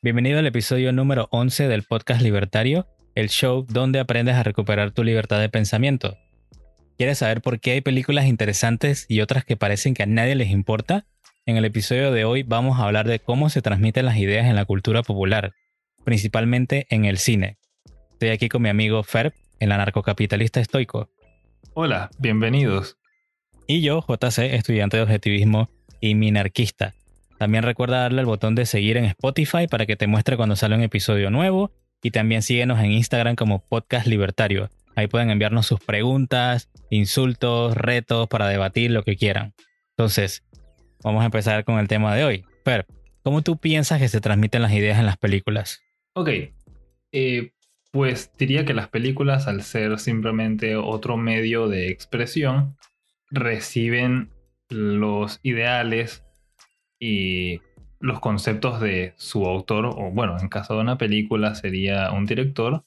Bienvenido al episodio número 11 del podcast Libertario, el show donde aprendes a recuperar tu libertad de pensamiento. ¿Quieres saber por qué hay películas interesantes y otras que parecen que a nadie les importa? En el episodio de hoy vamos a hablar de cómo se transmiten las ideas en la cultura popular, principalmente en el cine. Estoy aquí con mi amigo Ferb, el anarcocapitalista estoico. Hola, bienvenidos. Y yo, JC, estudiante de objetivismo y minarquista. También recuerda darle al botón de seguir en Spotify para que te muestre cuando sale un episodio nuevo y también síguenos en Instagram como Podcast Libertario. Ahí pueden enviarnos sus preguntas, insultos, retos para debatir lo que quieran. Entonces, vamos a empezar con el tema de hoy. Fer, ¿cómo tú piensas que se transmiten las ideas en las películas? Ok, eh, pues diría que las películas, al ser simplemente otro medio de expresión, reciben los ideales y los conceptos de su autor, o bueno, en caso de una película sería un director,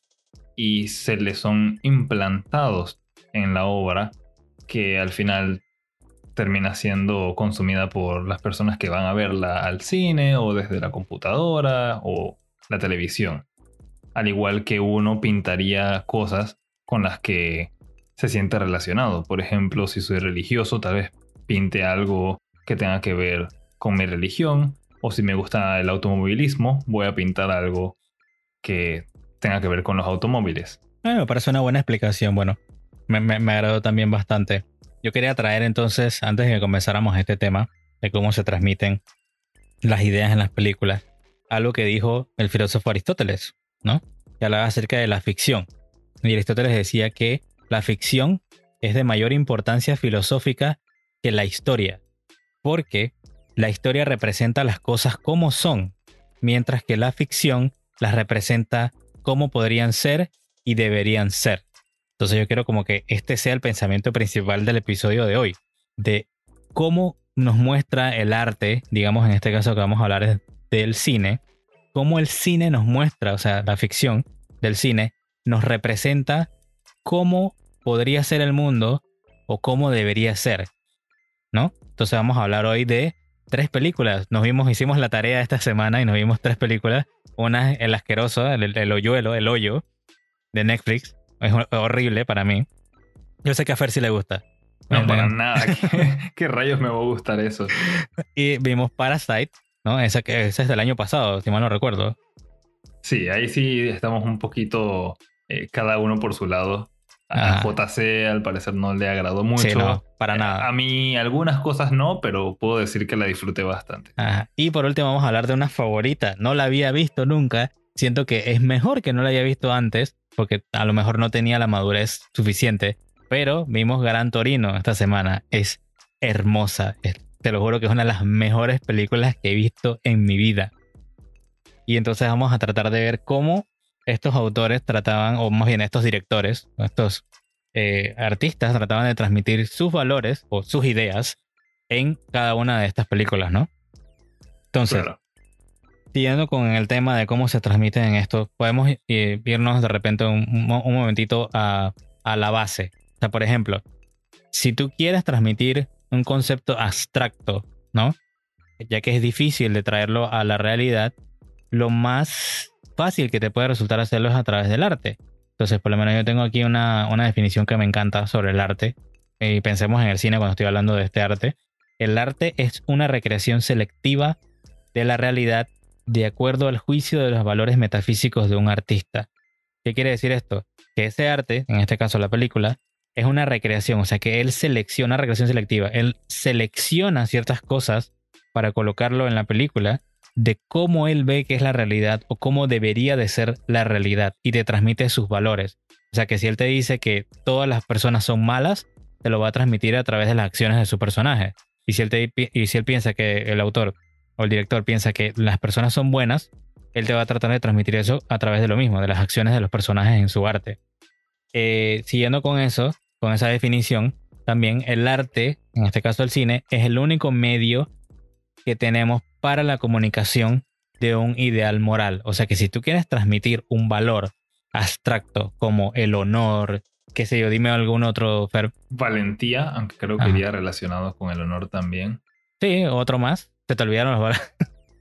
y se le son implantados en la obra que al final termina siendo consumida por las personas que van a verla al cine o desde la computadora o la televisión. Al igual que uno pintaría cosas con las que se siente relacionado. Por ejemplo, si soy religioso, tal vez pinte algo que tenga que ver con mi religión. O si me gusta el automovilismo, voy a pintar algo que tenga que ver con los automóviles. Ah, me parece una buena explicación. Bueno, me, me, agradó también bastante. Yo quería traer entonces, antes de que comenzáramos este tema, de cómo se transmiten las ideas en las películas, algo que dijo el filósofo Aristóteles, ¿no? Que hablaba acerca de la ficción. Y Aristóteles decía que la ficción es de mayor importancia filosófica que la historia, porque la historia representa las cosas como son, mientras que la ficción las representa como podrían ser y deberían ser. Entonces yo quiero como que este sea el pensamiento principal del episodio de hoy, de cómo nos muestra el arte, digamos en este caso que vamos a hablar del cine, cómo el cine nos muestra, o sea, la ficción del cine nos representa cómo podría ser el mundo o cómo debería ser, ¿no? Entonces vamos a hablar hoy de tres películas. Nos vimos, hicimos la tarea esta semana y nos vimos tres películas. Una, El Asqueroso, el, el hoyuelo, el hoyo de Netflix. Es horrible para mí. Yo sé que a Fer sí le gusta. No, para nada. ¿Qué, rayos me va a gustar eso? Y vimos Parasite, ¿no? Esa, que, esa es del año pasado, si mal no recuerdo. Sí, ahí sí estamos un poquito eh, cada uno por su lado. A JC al parecer no le agradó mucho. Sí, no, para nada. A mí algunas cosas no, pero puedo decir que la disfruté bastante. Y por último vamos a hablar de una favorita. No la había visto nunca. Siento que es mejor que no la haya visto antes, porque a lo mejor no tenía la madurez suficiente. Pero vimos Gran Torino esta semana. Es hermosa. te lo juro que es una de las mejores películas que he visto en mi vida. Y entonces vamos a tratar de ver cómo estos autores trataban, o más bien estos directores, estos eh, artistas trataban de transmitir sus valores o sus ideas en cada una de estas películas, ¿no? Entonces, siguiendo con el tema de cómo se transmiten en esto, podemos irnos de repente un, un momentito a, a la base. O sea, por ejemplo, si tú quieres transmitir un concepto abstracto, ¿no? Ya que es difícil de traerlo a la realidad, lo más fácil que te puede resultar hacerlo a través del arte. Entonces, por lo menos yo tengo aquí una, definición que me encanta sobre el arte. Y pensemos en el cine cuando estoy hablando de este arte. El arte es una recreación selectiva de la realidad de acuerdo al juicio de los valores metafísicos de un artista. ¿Qué quiere decir esto? Que ese arte, en este caso la película, es una recreación, o sea que él selecciona, recreación selectiva, él selecciona ciertas cosas para colocarlo en la película de cómo él ve que es la realidad o cómo debería de ser la realidad y te transmite sus valores. O sea que si él te dice que todas las personas son malas, te lo va a transmitir a través de las acciones de su personaje. Y si él, te, y si él piensa que el autor o el director piensa que las personas son buenas, él te va a tratar de transmitir eso a través de lo mismo, de las acciones de los personajes en su arte. Eh, siguiendo con eso, con esa definición, también el arte, en este caso el cine, es el único medio que tenemos para la comunicación de un ideal moral. O sea que si tú quieres transmitir un valor abstracto como el honor, qué sé yo, dime algún otro verbo. Valentía, aunque creo que iría relacionado con el honor también. Sí, otro más. Se te olvidaron los valores.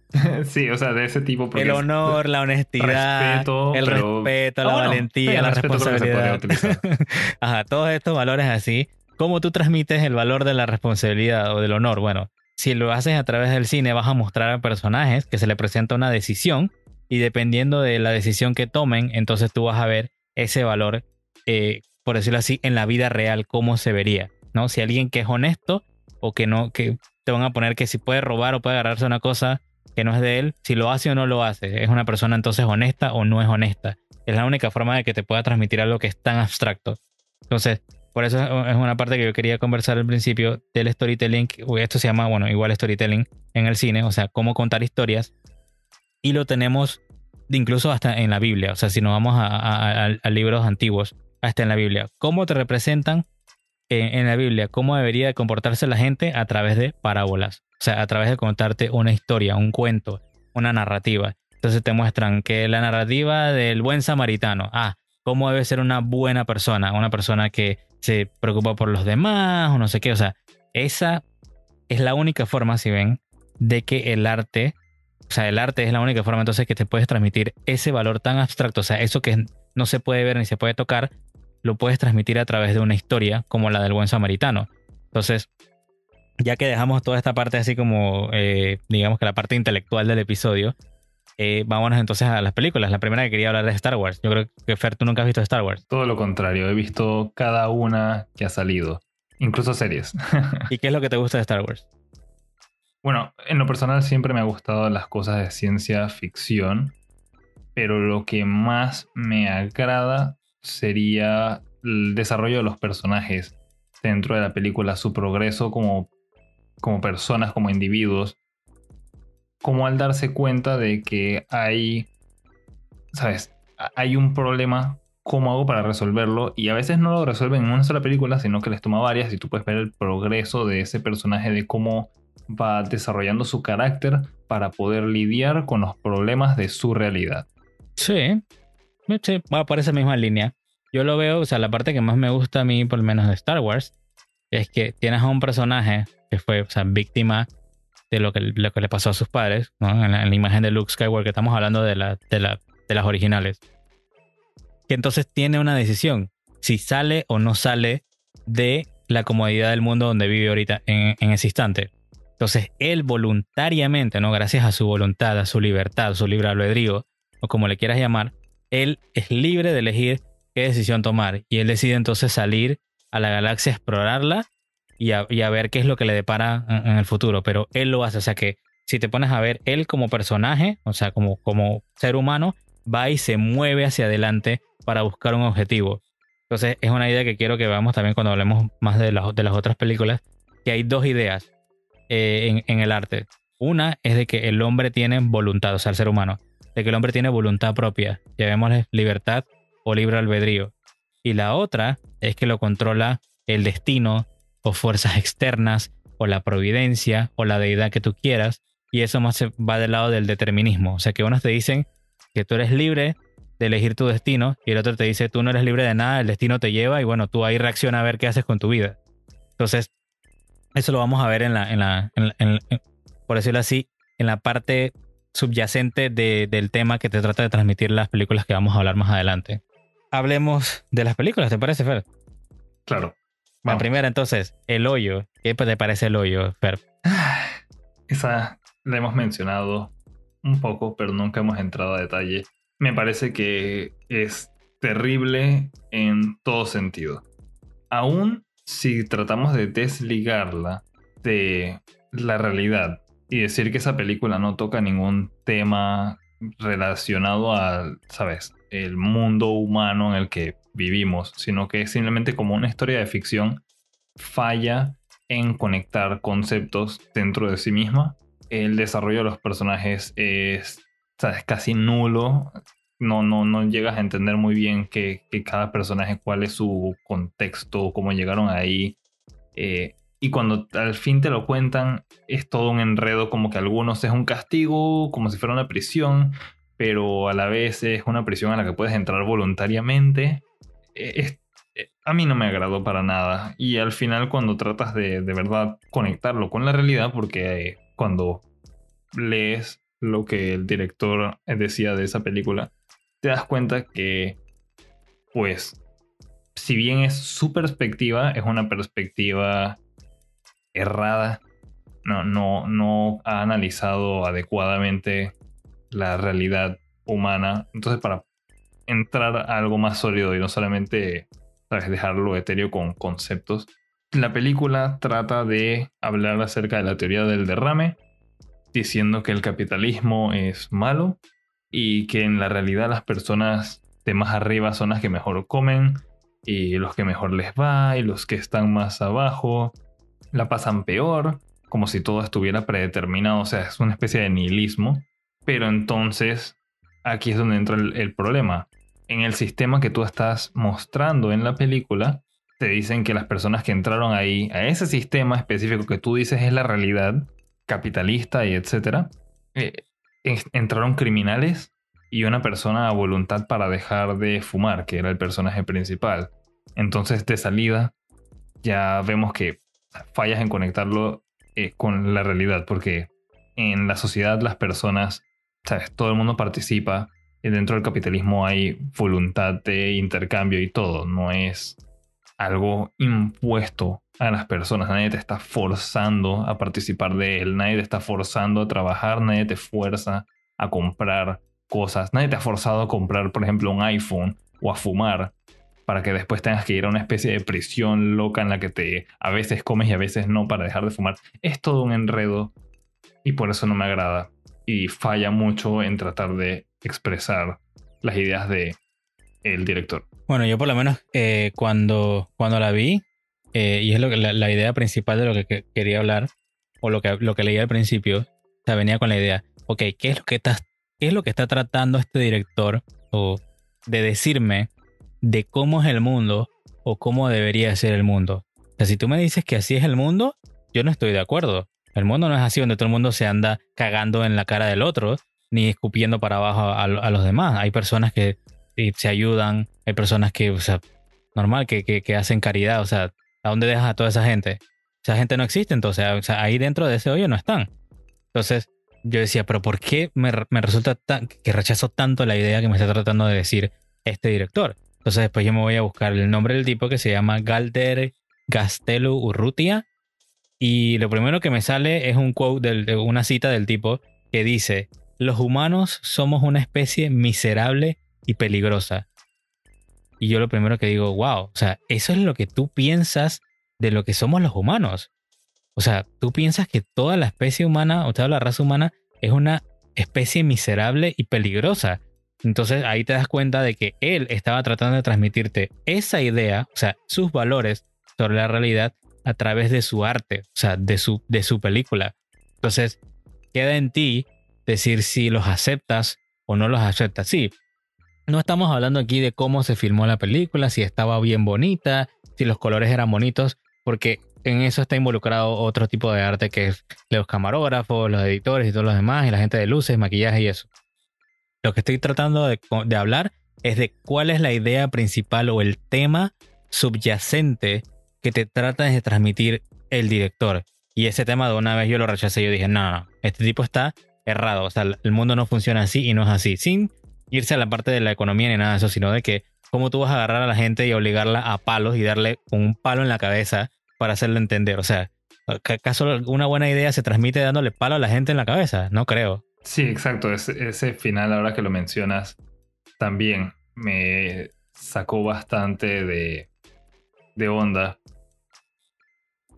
sí, o sea, de ese tipo. El es- honor, la honestidad, Respeto, el pero- respeto, la Ah, bueno, valentía, sí, la responsabilidad. Ajá, todos estos valores así. ¿Cómo tú transmites el valor de la responsabilidad o del honor? Bueno, si lo haces a través del cine, vas a mostrar a personajes que se le presenta una decisión y dependiendo de la decisión que tomen, entonces tú vas a ver ese valor, eh, por decirlo así, en la vida real, cómo se vería, ¿no? Si alguien que es honesto o que no, que te van a poner que si puede robar o puede agarrarse una cosa que no es de él, si lo hace o no lo hace, es una persona entonces honesta o no es honesta. Es la única forma de que te pueda transmitir algo que es tan abstracto. Entonces, por eso es una parte que yo quería conversar al principio del storytelling. Esto se llama, bueno, igual storytelling en el cine, o sea, cómo contar historias. Y lo tenemos incluso hasta en la Biblia. O sea, si nos vamos a, a- libros antiguos, hasta en la Biblia. ¿Cómo te representan en, en la Biblia? ¿Cómo debería de comportarse la gente a través de parábolas? O sea, a través de contarte una historia, un cuento, una narrativa. Entonces te muestran que la narrativa del buen samaritano. Ah, cómo debe ser una buena persona, una persona que se preocupa por los demás o no sé qué. O sea, esa es la única forma, si ven, de que el arte, o sea, el arte es la única forma entonces que te puedes transmitir ese valor tan abstracto, o sea, eso que no se puede ver ni se puede tocar, lo puedes transmitir a través de una historia como la del buen samaritano. Entonces, ya que dejamos toda esta parte así como, eh, digamos que la parte intelectual del episodio, eh, vámonos entonces a las películas. La primera que quería hablar es Star Wars. Yo creo que Fer, tú nunca has visto Star Wars. Todo lo contrario, he visto cada una que ha salido, incluso series. ¿Y qué es lo que te gusta de Star Wars? Bueno, en lo personal siempre me ha gustado las cosas de ciencia ficción, pero lo que más me agrada sería el desarrollo de los personajes dentro de la película, su progreso como, como personas, como individuos, como al darse cuenta de que hay, ¿sabes? Hay un problema, ¿cómo hago para resolverlo? Y a veces no lo resuelven en una sola película, sino que les toma varias y tú puedes ver el progreso de ese personaje, de cómo va desarrollando su carácter para poder lidiar con los problemas de su realidad. Sí, sí, va por esa misma línea. Yo lo veo, o sea, la parte que más me gusta a mí, por lo menos de Star Wars, es que tienes a un personaje que fue, o sea, víctima de lo que, lo que le pasó a sus padres, ¿no? En la, en la imagen de Luke Skywalker, que estamos hablando de, de, de las originales. Que entonces tiene una decisión, si sale o no sale de la comodidad del mundo donde vive ahorita, en, en ese instante. Entonces, él voluntariamente, ¿no? Gracias a su voluntad, a su libertad, su libre albedrío, o como le quieras llamar, él es libre de elegir qué decisión tomar. Y él decide entonces salir a la galaxia, explorarla y a, ver qué es lo que le depara en, en el futuro. Pero él lo hace. O sea que si te pones a ver, él como personaje, o sea, como, como ser humano, va y se mueve hacia adelante para buscar un objetivo. Entonces es una idea que quiero que veamos también cuando hablemos más de las, de las otras películas, que hay dos ideas eh, en, en el arte. Una es de que el hombre tiene voluntad, o sea, el ser humano, de que el hombre tiene voluntad propia, llamémosle libertad o libre albedrío. Y la otra es que lo controla el destino o fuerzas externas o la providencia o la deidad que tú quieras. Y eso más va del lado del determinismo. O sea que unos te dicen que tú eres libre de elegir tu destino y el otro te dice tú no eres libre de nada, el destino te lleva y bueno, tú ahí reacciona a ver qué haces con tu vida. Entonces, eso lo vamos a ver en la, en la, en la- en la- en- por decirlo así, en la parte subyacente de- del tema que te trata de transmitir las películas que vamos a hablar más adelante. Hablemos de las películas, ¿te parece, Fer? Claro. La Vamos. primera, entonces, El Hoyo. ¿Qué te parece El Hoyo, Fer? Esa la hemos mencionado un poco, pero nunca hemos entrado a detalle. Me parece que es terrible en todo sentido. Aún si tratamos de desligarla de la realidad y decir que esa película no toca ningún tema relacionado al, ¿sabes?, el mundo humano en el que vivimos, sino que es simplemente como una historia de ficción, falla en conectar conceptos dentro de sí misma. El desarrollo de los personajes es, ¿sabes? casi nulo. No, no, no llegas a entender muy bien que, que cada personaje, cuál es su contexto, cómo llegaron ahí. Eh, y cuando al fin te lo cuentan, es todo un enredo, como que algunos es un castigo, como si fuera una prisión, pero a la vez es una prisión a la que puedes entrar voluntariamente. Eh, a mí no me agradó para nada. Y al final cuando tratas de de verdad conectarlo con la realidad, porque eh, cuando lees lo que el director decía de esa película, te das cuenta que, pues, si bien es su perspectiva, es una perspectiva errada. No, no, no ha analizado adecuadamente la realidad humana. Entonces, para entrar a algo más sólido y no solamente dejarlo etéreo con conceptos, la película trata de hablar acerca de la teoría del derrame, diciendo que el capitalismo es malo y que en la realidad las personas de más arriba son las que mejor comen y los que mejor les va y los que están más abajo la pasan peor, como si todo estuviera predeterminado, o sea, es una especie de nihilismo. Pero entonces, aquí es donde entra el, problema. En el sistema que tú estás mostrando en la película, te dicen que las personas que entraron ahí, a ese sistema específico que tú dices es la realidad capitalista y etcétera, eh, entraron criminales y una persona a voluntad para dejar de fumar, que era el personaje principal. Entonces, de salida, ya vemos que fallas en conectarlo eh, con la realidad, porque en la sociedad las personas, ¿sabes? Todo el mundo participa. Dentro del capitalismo hay voluntad de intercambio y todo. No es algo impuesto a las personas. Nadie te está forzando a participar de él. Nadie te está forzando a trabajar. Nadie te fuerza a comprar cosas. Nadie te ha forzado a comprar, por ejemplo, un iPhone o a fumar para que después tengas que ir a una especie de prisión loca en la que te a veces comes y a veces no para dejar de fumar. Es todo un enredo y por eso no me agrada y falla mucho en tratar de expresar las ideas de el director. Bueno, yo por lo menos eh, cuando, cuando la vi, eh, y es lo que, la, idea principal de lo que, quería hablar, o lo que, lo que leí al principio, o sea, venía con la idea, ok, ¿qué es lo que está, qué es lo que está tratando este director o de decirme de cómo es el mundo o cómo debería ser el mundo. O sea, si tú me dices que así es el mundo, yo no estoy de acuerdo. El mundo no es así donde todo el mundo se anda cagando en la cara del otro, ni escupiendo para abajo a, los demás. Hay personas que se ayudan, hay personas que, o sea, normal, que, hacen caridad. O sea, ¿a dónde dejas a toda esa gente? Esa gente no existe, entonces, o sea, ahí dentro de ese hoyo no están. Entonces, yo decía, pero ¿por qué me, resulta que rechazo tanto la idea que me está tratando de decir este director? Entonces después yo me voy a buscar el nombre del tipo que se llama Galder Gastelu Urrutia. Y lo primero que me sale es un quote de una cita del tipo que dice, los humanos somos una especie miserable y peligrosa. Y yo lo primero que digo, wow, o sea, eso es lo que tú piensas de lo que somos los humanos. O sea, tú piensas que toda la especie humana, o toda la raza humana, es una especie miserable y peligrosa. Entonces ahí te das cuenta de que él estaba tratando de transmitirte esa idea, o sea, sus valores sobre la realidad a través de su arte, o sea, de su, de su película. Entonces, queda en ti decir si los aceptas o no los aceptas. Sí, no estamos hablando aquí de cómo se filmó la película, si estaba bien bonita, si los colores eran bonitos, porque en eso está involucrado otro tipo de arte que es los camarógrafos, los editores y todos los demás, y la gente de luces, maquillaje y eso. Lo que estoy tratando de, hablar es de cuál es la idea principal o el tema subyacente que te trata de transmitir el director. Y ese tema de una vez yo lo rechacé. Yo dije, no, no, este tipo está errado. O sea, el mundo no funciona así y no es así. Sin irse a la parte de la economía ni nada de eso, sino de que cómo tú vas a agarrar a la gente y obligarla a palos y darle un palo en la cabeza para hacerle entender. O sea, ¿acaso una buena idea se transmite dándole palo a la gente en la cabeza? No creo. Sí, exacto. Ese, final, ahora que lo mencionas, también me sacó bastante de, de onda.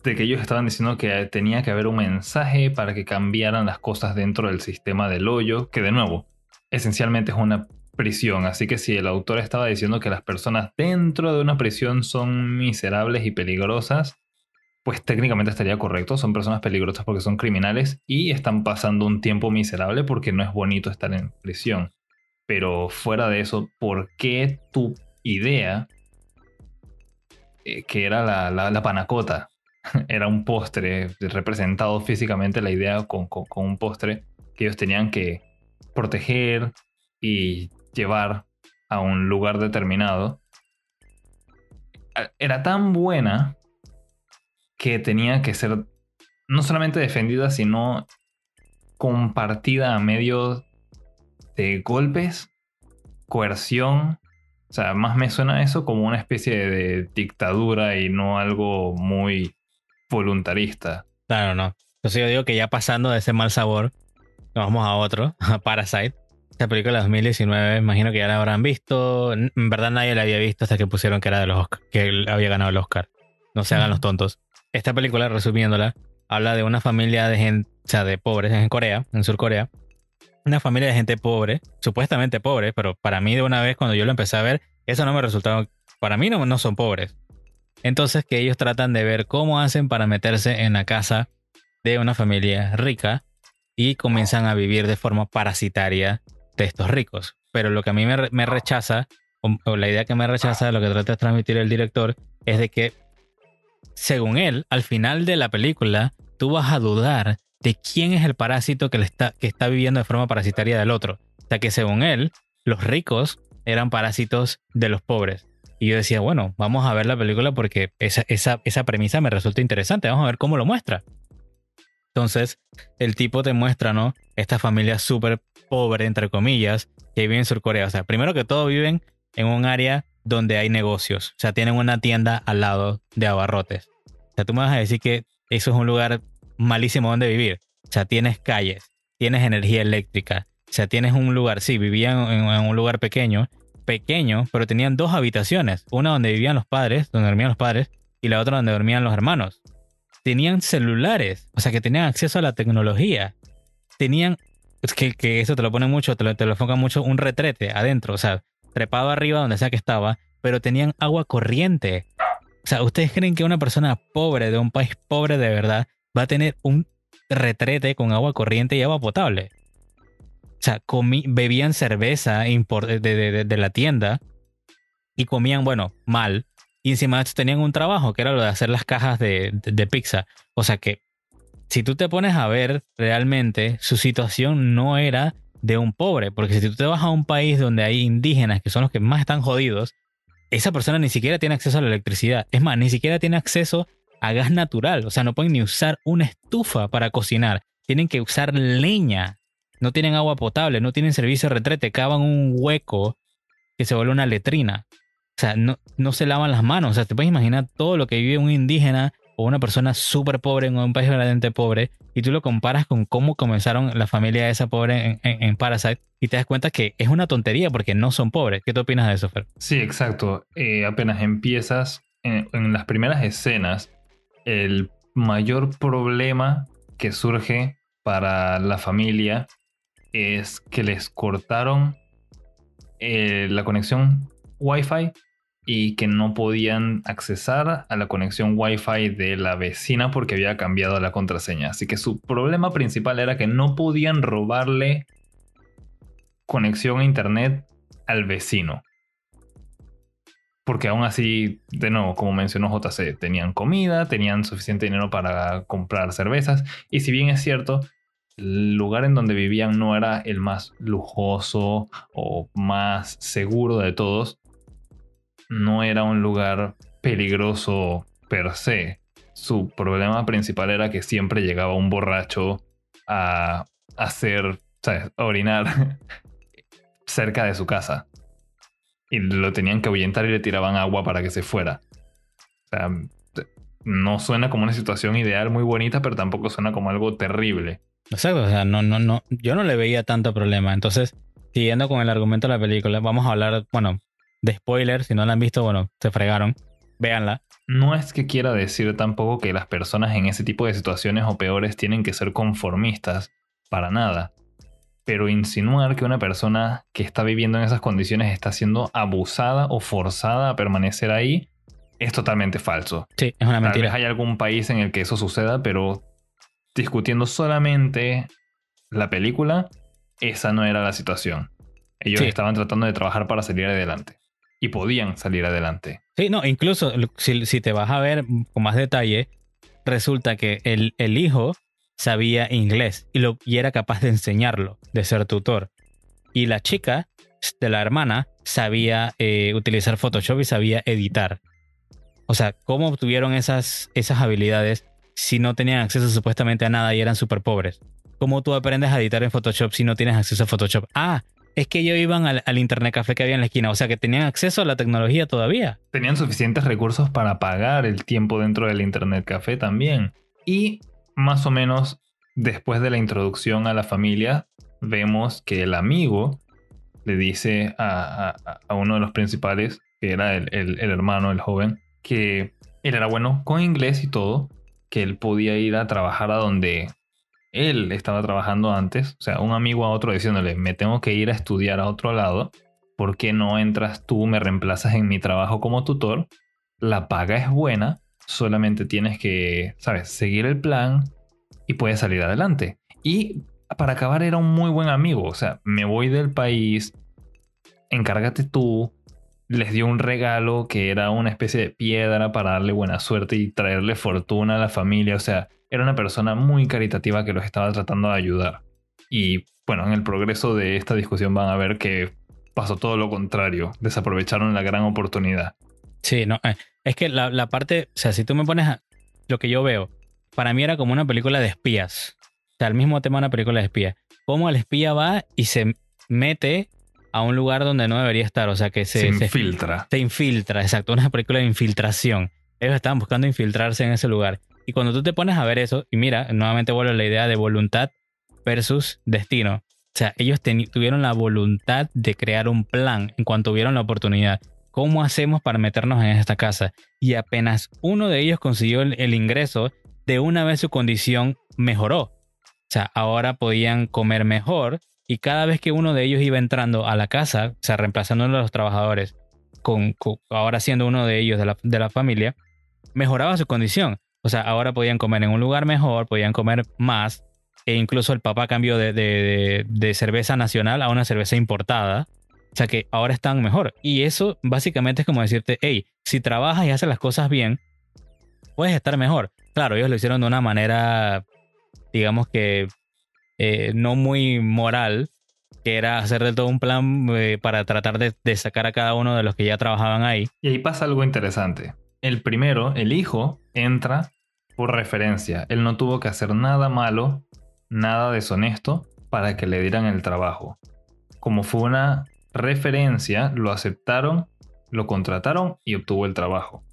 De que ellos estaban diciendo que tenía que haber un mensaje para que cambiaran las cosas dentro del sistema del hoyo, que de nuevo, esencialmente es una prisión. Así que si el autor estaba diciendo que las personas dentro de una prisión son miserables y peligrosas, pues técnicamente estaría correcto. Son personas peligrosas porque son criminales y están pasando un tiempo miserable porque no es bonito estar en prisión. Pero fuera de eso, ¿por qué tu idea, eh, que era la, panacota, era un postre representado físicamente la idea con, con un postre que ellos tenían que proteger y llevar a un lugar determinado, era tan buena que tenía que ser no solamente defendida, sino compartida a medio de golpes, coerción. O sea, más me suena eso como una especie de dictadura y no algo muy voluntarista. Claro, no. Entonces yo digo que ya pasando de ese mal sabor, nos vamos a otro, a Parasite. Esta película de 2019, imagino que ya la habrán visto. En verdad nadie la había visto hasta que pusieron que era de los Oscar, que había ganado el Oscar. No se hagan los tontos. Esta película, resumiéndola, habla de una familia de gente, o sea, de pobres en Corea, en Sur Corea. Una familia de gente pobre, supuestamente pobre, pero para mí de una vez cuando yo lo empecé a ver, eso no me resultaba, para mí no, no son pobres. Entonces que ellos tratan de ver cómo hacen para meterse en la casa de una familia rica y comienzan a vivir de forma parasitaria de estos ricos. Pero lo que a mí me, rechaza, o, la idea que me rechaza, lo que trata de transmitir el director, es de que, según él, al final de la película, tú vas a dudar de quién es el parásito que, está, que está viviendo de forma parasitaria del otro. O sea que, según él, los ricos eran parásitos de los pobres. Y yo decía, bueno, vamos a ver la película porque esa, esa, esa premisa me resulta interesante, vamos a ver cómo lo muestra. Entonces, el tipo te muestra, ¿no? Esta familia súper pobre, entre comillas, que vive en Surcorea. O sea, primero que todo viven en un área donde hay negocios. O sea, tienen una tienda al lado de abarrotes. O sea, tú me vas a decir que eso es un lugar malísimo donde vivir. O sea, tienes calles, tienes energía eléctrica. O sea, tienes un lugar, sí, vivían en, en un lugar pequeño, pequeño, pero tenían dos habitaciones. Una donde vivían los padres, donde dormían los padres, y la otra donde dormían los hermanos tenían celulares, o sea, que tenían acceso a la tecnología. Tenían, es que, eso te lo pone mucho, te lo, te lo enfoca mucho, un retrete adentro, o sea, trepado arriba donde sea que estaba, pero tenían agua corriente. O sea, ¿ustedes creen que una persona pobre de un país pobre de verdad va a tener un retrete con agua corriente y agua potable? O sea, bebían cerveza de, de, la tienda y comían, bueno, mal, y encima de tenían un trabajo que era lo de hacer las cajas de, de, pizza. O sea que si tú te pones a ver realmente, su situación no era de un pobre. Porque si tú te vas a un país donde hay indígenas que son los que más están jodidos, esa persona ni siquiera tiene acceso a la electricidad. Es más, ni siquiera tiene acceso a gas natural. O sea, no pueden ni usar una estufa para cocinar. Tienen que usar leña. No tienen agua potable, no tienen servicio de retrete, cavan un hueco que se vuelve una letrina. O sea, no, no se lavan las manos. O sea, te puedes imaginar todo lo que vive un indígena o una persona súper pobre en un país verdaderamente pobre y tú lo comparas con cómo comenzaron la familia de esa pobre en, Parasite y te das cuenta que es una tontería porque no son pobres. ¿Qué te opinas de eso, Fer? Sí, exacto. Eh, apenas empiezas en, en las primeras escenas, el mayor problema que surge para la familia es que les cortaron eh, la conexión Wi-Fi y que no podían accesar a la conexión Wi-Fi de la vecina porque había cambiado la contraseña. Así que su problema principal era que no podían robarle conexión a internet al vecino. Porque aún así, de nuevo, como mencionó JC, tenían comida, tenían suficiente dinero para comprar cervezas. Y si bien es cierto, el lugar en donde vivían no era el más lujoso o más seguro de todos, no era un lugar peligroso per se. Su problema principal era que siempre llegaba un borracho a hacer, orinar cerca de su casa. Y lo tenían que ahuyentar y le tiraban agua para que se fuera. O sea, no suena como una situación ideal muy bonita, pero tampoco suena como algo terrible. Exacto, o sea, no, no, no, yo no le veía tanto problema. Entonces, siguiendo con el argumento de la película, vamos a hablar, bueno, de spoiler. Si no la han visto, bueno, se fregaron. Véanla. No es que quiera decir tampoco que las personas en ese tipo de situaciones o peores tienen que ser conformistas. Para nada. Pero insinuar que una persona que está viviendo en esas condiciones está siendo abusada o forzada a permanecer ahí es totalmente falso. Sí, es una mentira. Tal vez hay algún país en el que eso suceda, pero discutiendo solamente la película, esa no era la situación. Ellos estaban tratando de trabajar para salir adelante y podían salir adelante. Sí, no, incluso si, te vas a ver con más detalle, resulta que el, el hijo sabía inglés y, lo, y era capaz de enseñarlo, de ser tutor. Y la chica de la hermana sabía eh, utilizar Photoshop y sabía editar. O sea, ¿cómo obtuvieron esas, esas habilidades si no tenían acceso supuestamente a nada y eran súper pobres? ¿cómo tú aprendes a editar en Photoshop si no tienes acceso a Photoshop? Ah, es que ellos iban al, al, internet café que había en la esquina, o sea que tenían acceso a la tecnología todavía. Tenían suficientes recursos para pagar el tiempo dentro del internet café también. Y más o menos después de la introducción a la familia, vemos que el amigo le dice a, uno de los principales, que era el, el, hermano, el joven, que él era bueno con inglés y todo, que él podía ir a trabajar a donde él estaba trabajando antes, o sea, un amigo a otro diciéndole, me tengo que ir a estudiar a otro lado, ¿por qué no entras tú, me reemplazas en mi trabajo como tutor? La paga es buena, solamente tienes que, ¿sabes?, seguir el plan y puedes salir adelante. Y para acabar era un muy buen amigo, o sea, me voy del país, encárgate tú, les dio un regalo que era una especie de piedra para darle buena suerte y traerle fortuna a la familia, o sea, era una persona muy caritativa que los estaba tratando de ayudar. Y bueno, en el progreso de esta discusión van a ver que pasó todo lo contrario, desaprovecharon la gran oportunidad. Sí, no, eh, es que la, parte, o sea, si tú me pones a, lo que yo veo, para mí era como una película de espías. O sea, el mismo tema de una película de espías. Cómo el espía va y se mete a un lugar donde no debería estar. O sea, que se, se infiltra. Se, infiltra, exacto. Una película de infiltración. Ellos estaban buscando infiltrarse en ese lugar. Y cuando tú te pones a ver eso, y mira, nuevamente vuelvo a la idea de voluntad versus destino. O sea, ellos tuvieron la voluntad de crear un plan en cuanto tuvieron la oportunidad. ¿Cómo hacemos para meternos en esta casa? Y apenas uno de ellos consiguió el ingreso, de una vez su condición mejoró. O sea, ahora podían comer mejor y cada vez que uno de ellos iba entrando a la casa, o sea, reemplazando a los trabajadores, con, ahora siendo uno de ellos de la, de la familia, mejoraba su condición. O sea, ahora podían comer en un lugar mejor, podían comer más, e incluso el papá cambió de, de, de, cerveza nacional a una cerveza importada. O sea que ahora están mejor. Y eso básicamente es como decirte, hey, si trabajas y haces las cosas bien, puedes estar mejor. Claro, ellos lo hicieron de una manera, digamos que eh, no muy moral, que era hacer de todo un plan eh, para tratar de, de, sacar a cada uno de los que ya trabajaban ahí. Y ahí pasa algo interesante. El primero, el hijo, entra por referencia. Él no tuvo que hacer nada malo, nada deshonesto para que le dieran el trabajo. Como fue una referencia, lo aceptaron, lo contrataron y obtuvo el trabajo.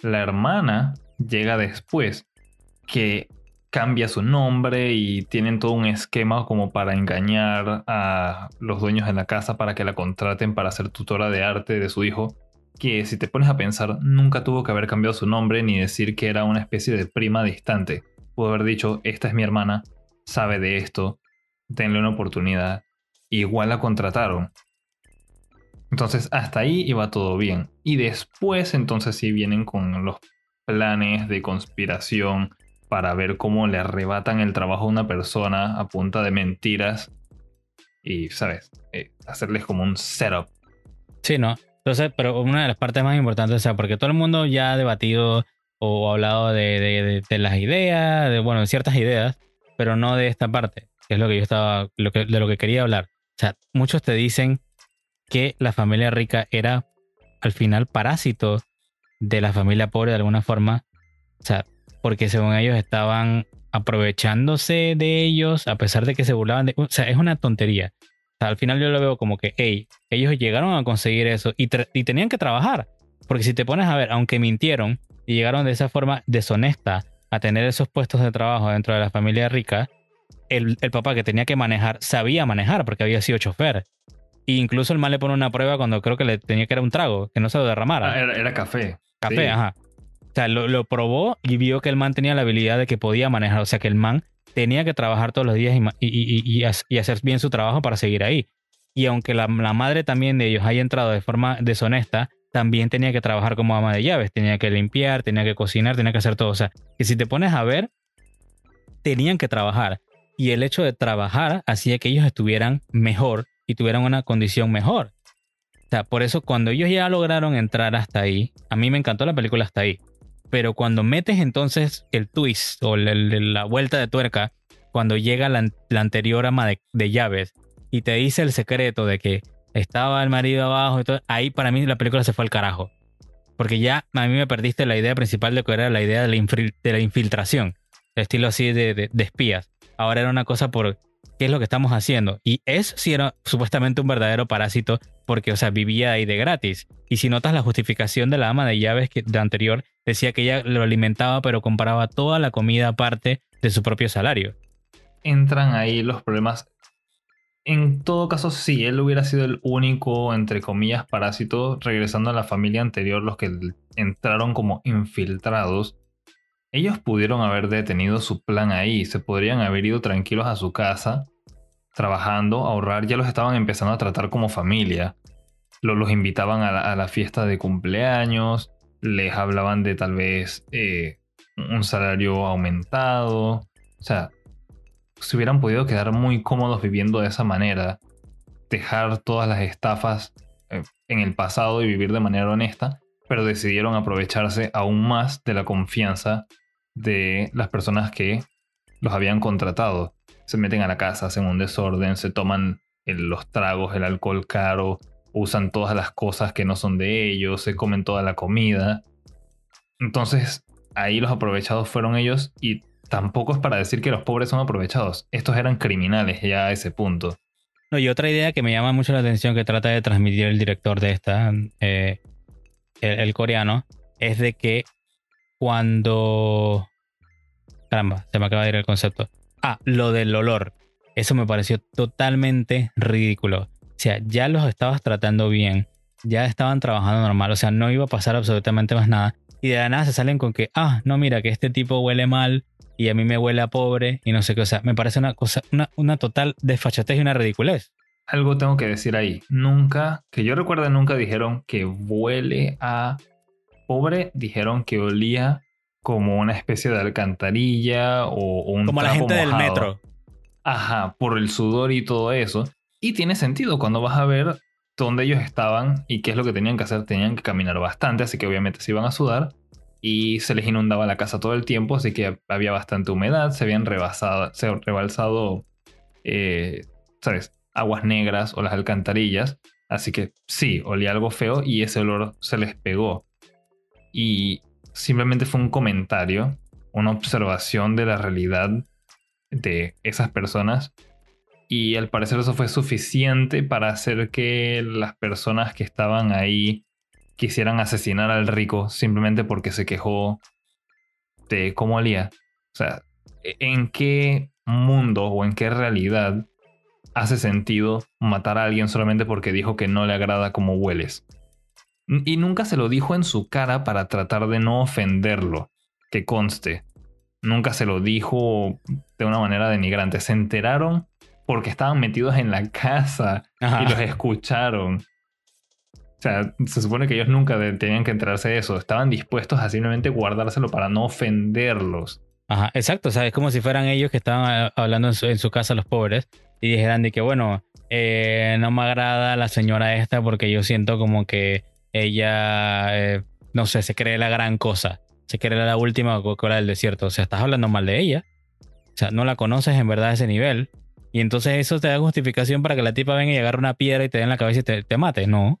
La hermana llega después, que cambia su nombre y tienen todo un esquema como para engañar a los dueños de la casa para que la contraten para ser tutora de arte de su hijo, que si te pones a pensar nunca tuvo que haber cambiado su nombre ni decir que era una especie de prima distante. Pudo haber dicho, esta es mi hermana, sabe de esto, denle una oportunidad. Igual la contrataron. Entonces hasta ahí iba todo bien. Y después entonces sí vienen con los planes de conspiración para ver cómo le arrebatan el trabajo a una persona a punta de mentiras y, ¿sabes? Eh, hacerles como un setup. Sí, ¿no? Entonces, pero una de las partes más importantes, o sea, porque todo el mundo ya ha debatido o hablado de, de, las ideas, de, bueno, de ciertas ideas, pero no de esta parte, que es lo que yo estaba, lo que, de lo que quería hablar. O sea, muchos te dicen que la familia rica era al final parásito de la familia pobre de alguna forma. O sea, porque según ellos estaban aprovechándose de ellos a pesar de que se burlaban de... O sea, es una tontería. O sea, al final yo lo veo como que, hey, ellos llegaron a conseguir eso y, y tenían que trabajar. Porque si te pones a ver, aunque mintieron y llegaron de esa forma deshonesta a tener esos puestos de trabajo dentro de la familia rica, el, el papá que tenía que manejar sabía manejar porque había sido chofer. E incluso el mal le pone una prueba cuando creo que le tenía que era un trago, que no se lo derramara. Ah, era, era, café. Café, ajá. O sea, lo, probó y vio que el man tenía la habilidad de que podía manejar. O sea, que el man tenía que trabajar todos los días y, y, hacer bien su trabajo para seguir ahí. Y aunque la, madre también de ellos haya entrado de forma deshonesta, también tenía que trabajar como ama de llaves. Tenía que limpiar, tenía que cocinar, tenía que hacer todo. O sea, que si te pones a ver, tenían que trabajar. Y el hecho de trabajar hacía que ellos estuvieran mejor y tuvieran una condición mejor. O sea, por eso cuando ellos ya lograron entrar hasta ahí, a mí me encantó la película hasta ahí. Pero cuando metes entonces el twist o la vuelta de tuerca, cuando llega la, anterior ama de, llaves y te dice el secreto de que estaba el marido abajo y todo, ahí para mí la película se fue al carajo. Porque ya a mí me perdiste la idea principal de que era la idea de la, infiltración, estilo así de, de, espías. ahora era una cosa por qué es lo que estamos haciendo. Y es sí era supuestamente un verdadero parásito porque, o sea, vivía ahí de gratis. Y si notas la justificación de la ama de llaves que, de anterior, decía que ella lo alimentaba pero compraba toda la comida aparte de su propio salario. Entran ahí los problemas. En todo caso, si él hubiera sido el único, entre comillas, parásito, regresando a la familia anterior, los que entraron como infiltrados, ellos pudieron haber detenido su plan ahí, se podrían haber ido tranquilos a su casa, trabajando, ahorrar, ya los estaban empezando a tratar como familia. Los, invitaban a la, fiesta de cumpleaños, les hablaban de tal vez eh, un salario aumentado. O sea, se hubieran podido quedar muy cómodos viviendo de esa manera, dejar todas las estafas eh, en el pasado y vivir de manera honesta, pero decidieron aprovecharse aún más de la confianza de las personas que los habían contratado. Se meten a la casa, hacen un desorden, se toman los tragos, el alcohol caro, usan todas las cosas que no son de ellos, se comen toda la comida. Entonces, ahí los aprovechados fueron ellos y tampoco es para decir que los pobres son aprovechados. Estos eran criminales ya a ese punto. No, y otra idea que me llama mucho la atención que trata de transmitir el director de esta, eh, el, coreano, es de que cuando... Caramba, se me acaba de ir el concepto. Ah, lo del olor. Eso me pareció totalmente ridículo. O sea, ya los estabas tratando bien, ya estaban trabajando normal, o sea, no iba a pasar absolutamente más nada. Y de la nada se salen con que, ah, no, mira, que este tipo huele mal y a mí me huele a pobre y no sé qué. O sea, me parece una cosa, una, una total desfachatez y una ridiculez. Algo tengo que decir ahí. Nunca, que yo recuerde, nunca dijeron que huele a pobre, dijeron que olía como una especie de alcantarilla o, un Como la gente del metro. Ajá, por el sudor y todo eso. Y tiene sentido cuando vas a ver dónde ellos estaban y qué es lo que tenían que hacer. Tenían que caminar bastante, así que obviamente se iban a sudar. Y se les inundaba la casa todo el tiempo, así que había bastante humedad. Se habían rebasado, se rebalsado, eh, ¿sabes? Aguas negras o las alcantarillas. Así que sí, olía algo feo y ese olor se les pegó. Y simplemente fue un comentario, una observación de la realidad de esas personas y al parecer eso fue suficiente para hacer que las personas que estaban ahí quisieran asesinar al rico simplemente porque se quejó de cómo olía. O sea, ¿en qué mundo o en qué realidad hace sentido matar a alguien solamente porque dijo que no le agrada cómo hueles? Y nunca se lo dijo en su cara para tratar de no ofenderlo, que conste. Nunca se lo dijo de una manera denigrante. Se enteraron porque estaban metidos en la casa y los escucharon. O sea, se supone que ellos nunca tenían que enterarse de eso. Estaban dispuestos a simplemente guardárselo para no ofenderlos. Ajá, exacto. O sea, es como si fueran ellos que estaban eh, hablando en su, casa, los pobres, y dijeran de que, bueno, eh, no me agrada la señora esta porque yo siento como que ella, eh, no sé, se cree la gran cosa. Se cree la última Coca-Cola del desierto. O sea, estás hablando mal de ella. O sea, no la conoces en verdad a ese nivel. Y entonces eso te da justificación para que la tipa venga y agarre una piedra y te dé en la cabeza y te, mate. No.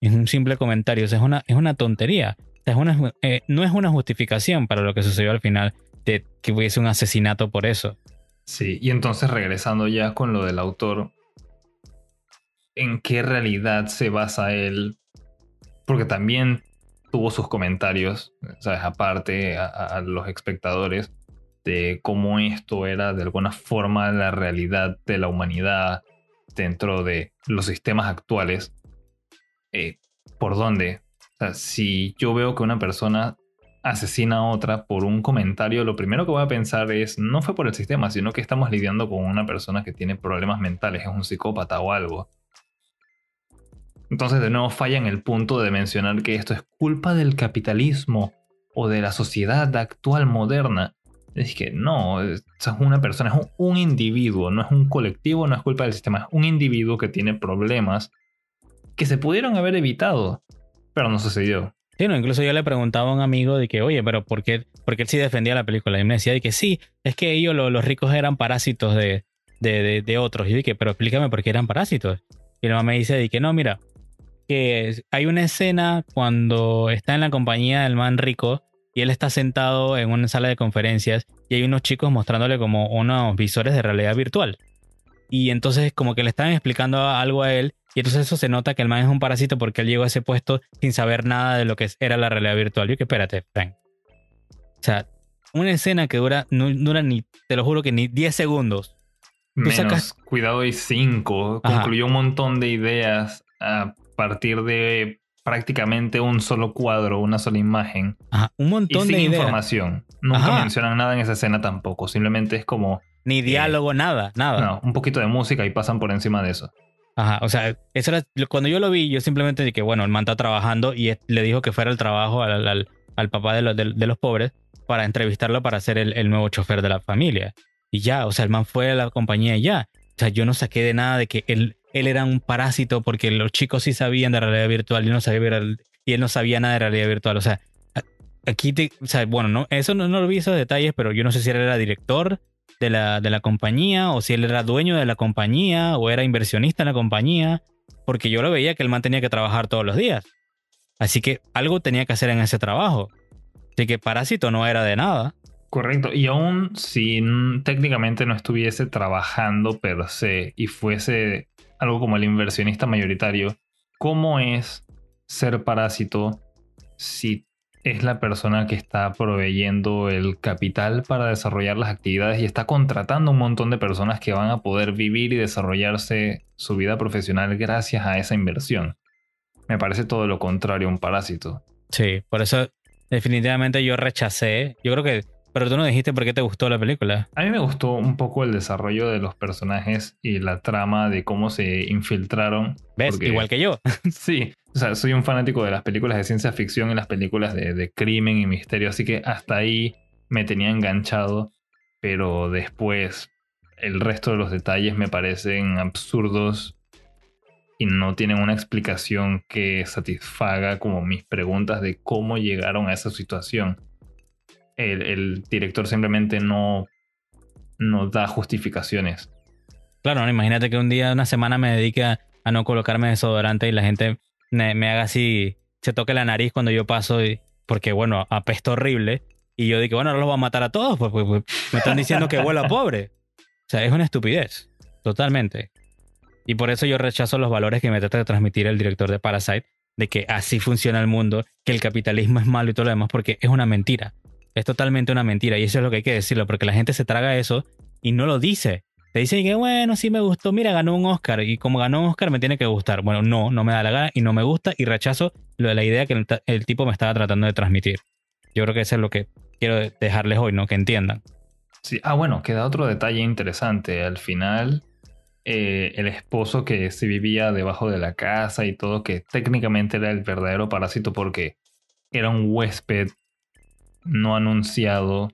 Es un simple comentario. Es una, es una tontería. Es una, eh, no es una justificación para lo que sucedió al final de que hubiese un asesinato por eso. Sí, y entonces regresando ya con lo del autor, ¿en qué realidad se basa él? Porque también tuvo sus comentarios, ¿sabes? Aparte a los espectadores de cómo esto era de alguna forma la realidad de la humanidad dentro de los sistemas actuales. Eh, ¿Por dónde? O sea, si yo veo que una persona asesina a otra por un comentario, lo primero que voy a pensar es, no fue por el sistema, sino que estamos lidiando con una persona que tiene problemas mentales, es un psicópata o algo. Entonces de nuevo falla en el punto de mencionar que esto es culpa del capitalismo o de la sociedad actual moderna. Es que no, es una persona, es un, individuo, no es un colectivo, no es culpa del sistema, es un individuo que tiene problemas que se pudieron haber evitado, pero no sucedió. Sí, no, incluso yo le preguntaba a un amigo de que, oye, pero ¿por qué, porque él sí defendía la película? Y me decía de que sí, es que ellos, los ricos, eran parásitos de, de, otros. Y yo dije, pero explícame por qué eran parásitos. Y la mamá me dice de que no, mira, que hay una escena cuando está en la compañía del man rico y él está sentado en una sala de conferencias y hay unos chicos mostrándole como unos visores de realidad virtual. Y entonces como que le están explicando algo a él y entonces eso se nota que el man es un parásito porque él llegó a ese puesto sin saber nada de lo que era la realidad virtual. Yo que espérate, Frank. O sea, una escena que dura, no dura ni, te lo juro que ni 10 segundos. Menos, cuidado y 5. Concluyó un montón de ideas a partir de prácticamente un solo cuadro, una sola imagen. Ajá, un montón y de información. Nunca mencionan nada en esa escena tampoco. Simplemente es como. Ni diálogo, nada, nada. No, un poquito de música y pasan por encima de eso. Ajá, o sea, eso era, cuando yo lo vi, yo simplemente dije, bueno, el man está trabajando y le dijo que fuera el trabajo al, papá de, los pobres para entrevistarlo para ser el, nuevo chofer de la familia. Y ya, o sea, el man fue a la compañía y ya. O sea, yo no saqué de nada de que él, él era un parásito porque los chicos sí sabían de realidad virtual y, no sabía, y él no sabía nada de realidad virtual. O sea, aquí te, o sea, bueno, no, eso no, no lo vi esos detalles, pero yo no sé si él era director de la, de la compañía o si él era dueño de la compañía o era inversionista en la compañía, porque yo lo veía que él man tenía que trabajar todos los días. Así que algo tenía que hacer en ese trabajo. Así que Parásito no era de nada. Correcto, y aún si técnicamente no estuviese trabajando per se y fuese algo como el inversionista mayoritario, ¿cómo es ser parásito si es la persona que está proveyendo el capital para desarrollar las actividades y está contratando un montón de personas que van a poder vivir y desarrollarse su vida profesional gracias a esa inversión. Me parece todo lo contrario un parásito. Sí, por eso definitivamente yo rechacé. Yo creo que pero tú no dijiste por qué te gustó la película. A mí me gustó un poco el desarrollo de los personajes y la trama de cómo se infiltraron. ¿Ves? Igual que yo. sí, o sea, soy un fanático de las películas de ciencia ficción y las películas de, crimen y misterio, así que hasta ahí me tenía enganchado, pero después el resto de los detalles me parecen absurdos y no tienen una explicación que satisfaga como mis preguntas de cómo llegaron a esa situación el, director simplemente no, no da justificaciones. Claro, imagínate que un día, una semana me dedique a, no colocarme desodorante y la gente me, haga así, se toque la nariz cuando yo paso, porque bueno, apesta horrible. Y yo digo, bueno, ahora los voy a matar a todos, pues, pues, pues me están diciendo que vuelo pobre. O sea, es una estupidez, totalmente. Y por eso yo rechazo los valores que me trata de transmitir el director de Parasite, de que así funciona el mundo, que el capitalismo es malo y todo lo demás, porque es una mentira. Es totalmente una mentira y eso es lo que hay que decirlo porque la gente se traga eso y no lo dice. Te dice que bueno, sí me gustó, mira, ganó un Oscar y como ganó un Oscar me tiene que gustar. Bueno, no, no me da la gana y no me gusta y rechazo lo de la idea que el, tipo me estaba tratando de transmitir. Yo creo que eso es lo que quiero dejarles hoy, ¿no? Que entiendan. Sí, ah, bueno, queda otro detalle interesante. Al final, eh, el esposo que se vivía debajo de la casa y todo, que técnicamente era el verdadero parásito porque era un huésped no anunciado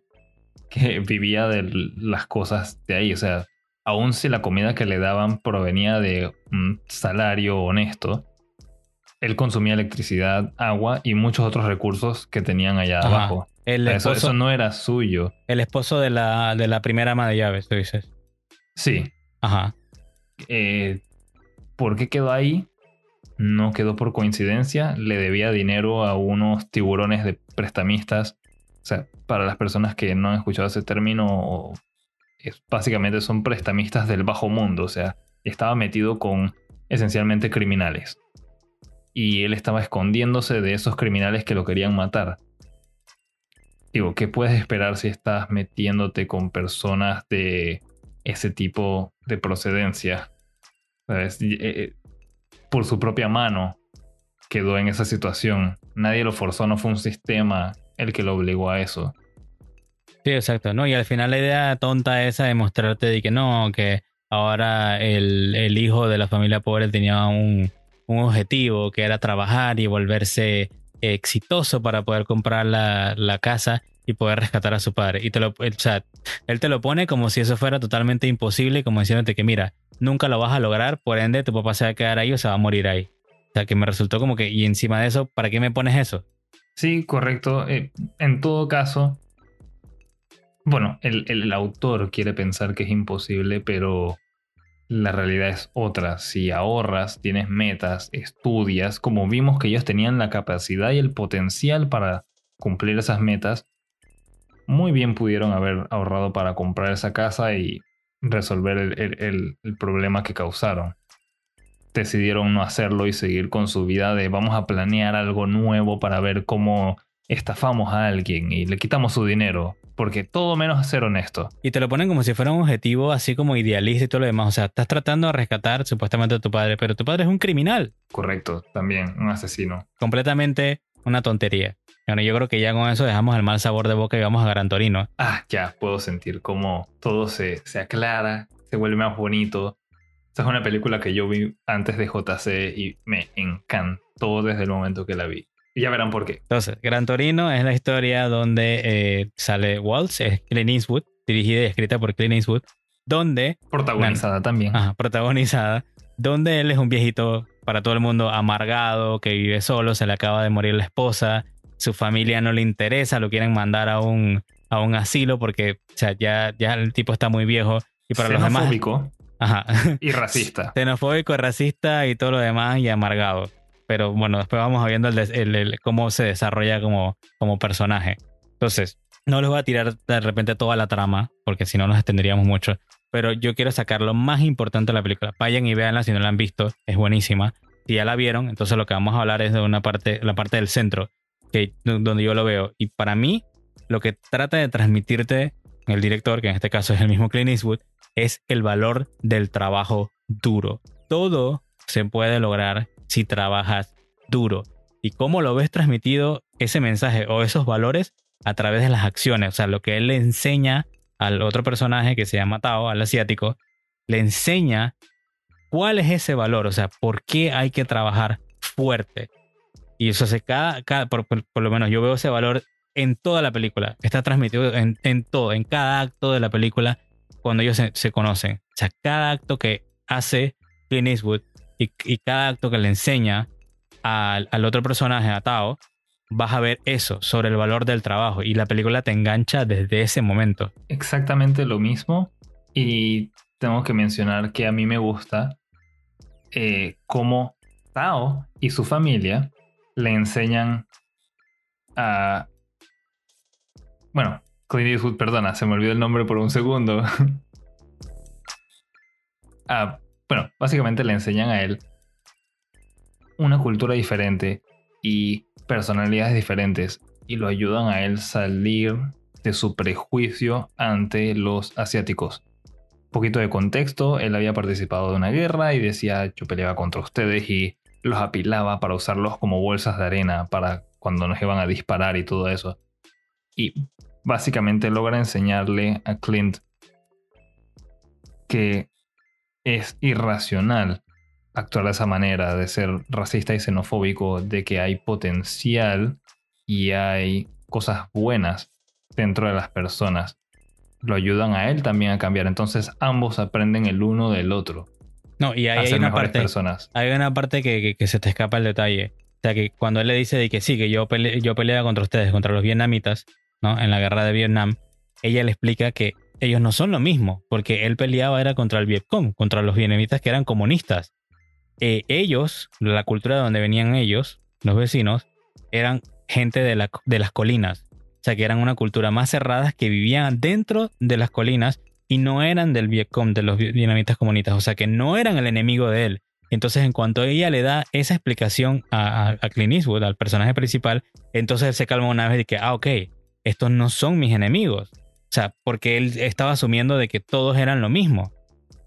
que vivía de las cosas de ahí. O sea, aun si la comida que le daban provenía de un salario honesto, él consumía electricidad, agua y muchos otros recursos que tenían allá abajo. eso, no era suyo. El esposo de la, de la primera ama de llaves, tú dices. Sí. Ajá. Eh, ¿Por qué quedó ahí? No quedó por coincidencia. Le debía dinero a unos tiburones de prestamistas o sea, para las personas que no han escuchado ese término, es, básicamente son prestamistas del bajo mundo. O sea, estaba metido con esencialmente criminales. Y él estaba escondiéndose de esos criminales que lo querían matar. Digo, ¿qué puedes esperar si estás metiéndote con personas de ese tipo de procedencia? Eh, eh, por su propia mano quedó en esa situación. Nadie lo forzó, no fue un sistema el que lo obligó a eso. Sí, exacto, ¿no? Y al final la idea tonta esa de mostrarte de que no, que ahora el, hijo de la familia pobre tenía un, objetivo que era trabajar y volverse exitoso para poder comprar la, casa y poder rescatar a su padre. Y te lo, o sea, él te lo pone como si eso fuera totalmente imposible, como diciéndote que mira, nunca lo vas a lograr, por ende tu papá se va a quedar ahí o se va a morir ahí. O sea, que me resultó como que, y encima de eso, ¿para qué me pones eso? Sí, correcto. Eh, en todo caso, bueno, el, autor quiere pensar que es imposible, pero la realidad es otra. Si ahorras, tienes metas, estudias, como vimos que ellos tenían la capacidad y el potencial para cumplir esas metas, muy bien pudieron haber ahorrado para comprar esa casa y resolver el, el problema que causaron. Decidieron no hacerlo y seguir con su vida de vamos a planear algo nuevo para ver cómo estafamos a alguien y le quitamos su dinero porque todo menos ser honesto. Y te lo ponen como si fuera un objetivo así como idealista y todo lo demás. O sea, estás tratando de rescatar supuestamente a tu padre, pero tu padre es un criminal. Correcto, también, un asesino. Completamente una tontería. Bueno, yo creo que ya con eso dejamos el mal sabor de boca y vamos a Gran Torino. Ah, ya, puedo sentir cómo todo se, se aclara, se vuelve más bonito. Esta es una película que yo vi antes de JC y me encantó desde el momento que la vi. Y ya verán por qué. Entonces, Gran Torino es la historia donde eh, sale Waltz, es Clint Eastwood, dirigida y escrita por Clint Eastwood, donde... Protagonizada también. Ajá, protagonizada, donde él es un viejito para todo el mundo amargado, que vive solo, se le acaba de morir la esposa, su familia no le interesa, lo quieren mandar a un, a un asilo porque o sea, ya, ya el tipo está muy viejo. Y para los demás... Ajá. Y racista. Xenofóbico, racista y todo lo demás y amargado pero bueno, después vamos viendo el, cómo se desarrolla como, como personaje. Entonces, no les voy a tirar de repente toda la trama, porque si no nos extenderíamos mucho, pero yo quiero sacar lo más importante de la película. Vayan y véanla si no la han visto, es buenísima. Si ya la vieron, entonces lo que vamos a hablar es de una parte, la parte del centro, que, donde yo lo veo. Y para mí, lo que trata de transmitirte el director, que en este caso es el mismo Clint Eastwood, es el valor del trabajo duro. Todo se puede lograr si trabajas duro. ¿Y cómo lo ves transmitido ese mensaje o esos valores? A través de las acciones. O sea, lo que él le enseña al otro personaje que se llama Tao, al asiático, le enseña cuál es ese valor. O sea, por qué hay que trabajar fuerte. Y eso se cada, cada por, lo menos yo veo ese valor en toda la película. Está transmitido en, todo, en cada acto de la película cuando ellos se, se, conocen. O sea, cada acto que hace Clint Eastwood y, cada acto que le enseña al, otro personaje, a Tao, vas a ver eso sobre el valor del trabajo y la película te engancha desde ese momento. Exactamente lo mismo y tengo que mencionar que a mí me gusta eh, cómo Tao y su familia le enseñan a... Bueno, Clint Eastwood, perdona, se me olvidó el nombre por un segundo. a bueno, básicamente le enseñan a él una cultura diferente y personalidades diferentes y lo ayudan a él salir de su prejuicio ante los asiáticos. Un poquito de contexto, él había participado de una guerra y decía yo peleaba contra ustedes y los apilaba para usarlos como bolsas de arena para cuando nos iban a disparar y todo eso. Y básicamente logra enseñarle a Clint que es irracional actuar de esa manera, de ser racista y xenofóbico, de que hay potencial y hay cosas buenas dentro de las personas. Lo ayudan a él también a cambiar. Entonces ambos aprenden el uno del otro. No, y hay una parte. Personas. Hay una parte que, se te escapa el detalle. O sea, que cuando él le dice de que sí, que yo, yo peleaba contra ustedes, contra los vietnamitas, ¿no? En la guerra de Vietnam, ella le explica que ellos no son lo mismo, porque él peleaba era contra el Vietcong, contra los vietnamitas que eran comunistas. Eh, ellos, la cultura de donde venían ellos, los vecinos, eran gente de, la, de las colinas. O sea, que eran una cultura más cerrada que vivían dentro de las colinas y no eran del Vietcong, de los vietnamitas comunistas. O sea, que no eran el enemigo de él. Entonces, en cuanto ella le da esa explicación a, a, Clint Eastwood, al personaje principal, entonces él se calma una vez y que, ah, ok, estos no son mis enemigos. O sea, porque él estaba asumiendo de que todos eran lo mismo.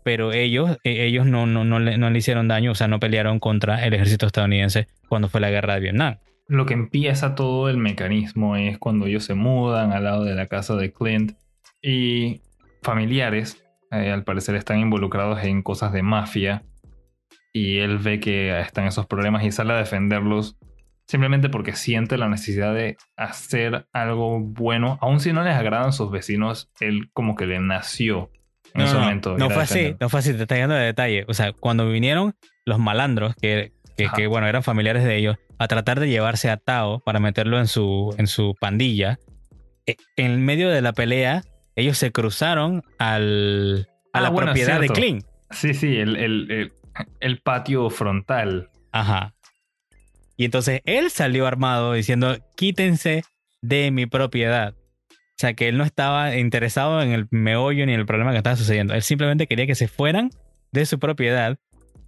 Pero ellos, e, ellos no, no, no, le, no le hicieron daño, o sea, no pelearon contra el ejército estadounidense cuando fue la guerra de Vietnam. Lo que empieza todo el mecanismo es cuando ellos se mudan al lado de la casa de Clint y familiares, eh, al parecer, están involucrados en cosas de mafia y él ve que están esos problemas y sale a defenderlos simplemente porque siente la necesidad de hacer algo bueno, aun si no les agradan sus vecinos, él como que le nació en ese momento. No fue así, no fue así, te está dando de detalle. O sea, cuando vinieron los malandros, que, que, bueno, eran familiares de ellos, a tratar de llevarse a Tao para meterlo en su, en su pandilla, e, en medio de la pelea, ellos se cruzaron al, a la ah, propiedad de Kling. Sí, sí, el, el, el patio frontal. Ajá. Y entonces él salió armado diciendo, quítense de mi propiedad. O sea, que él no estaba interesado en el meollo ni en el problema que estaba sucediendo. Él simplemente quería que se fueran de su propiedad.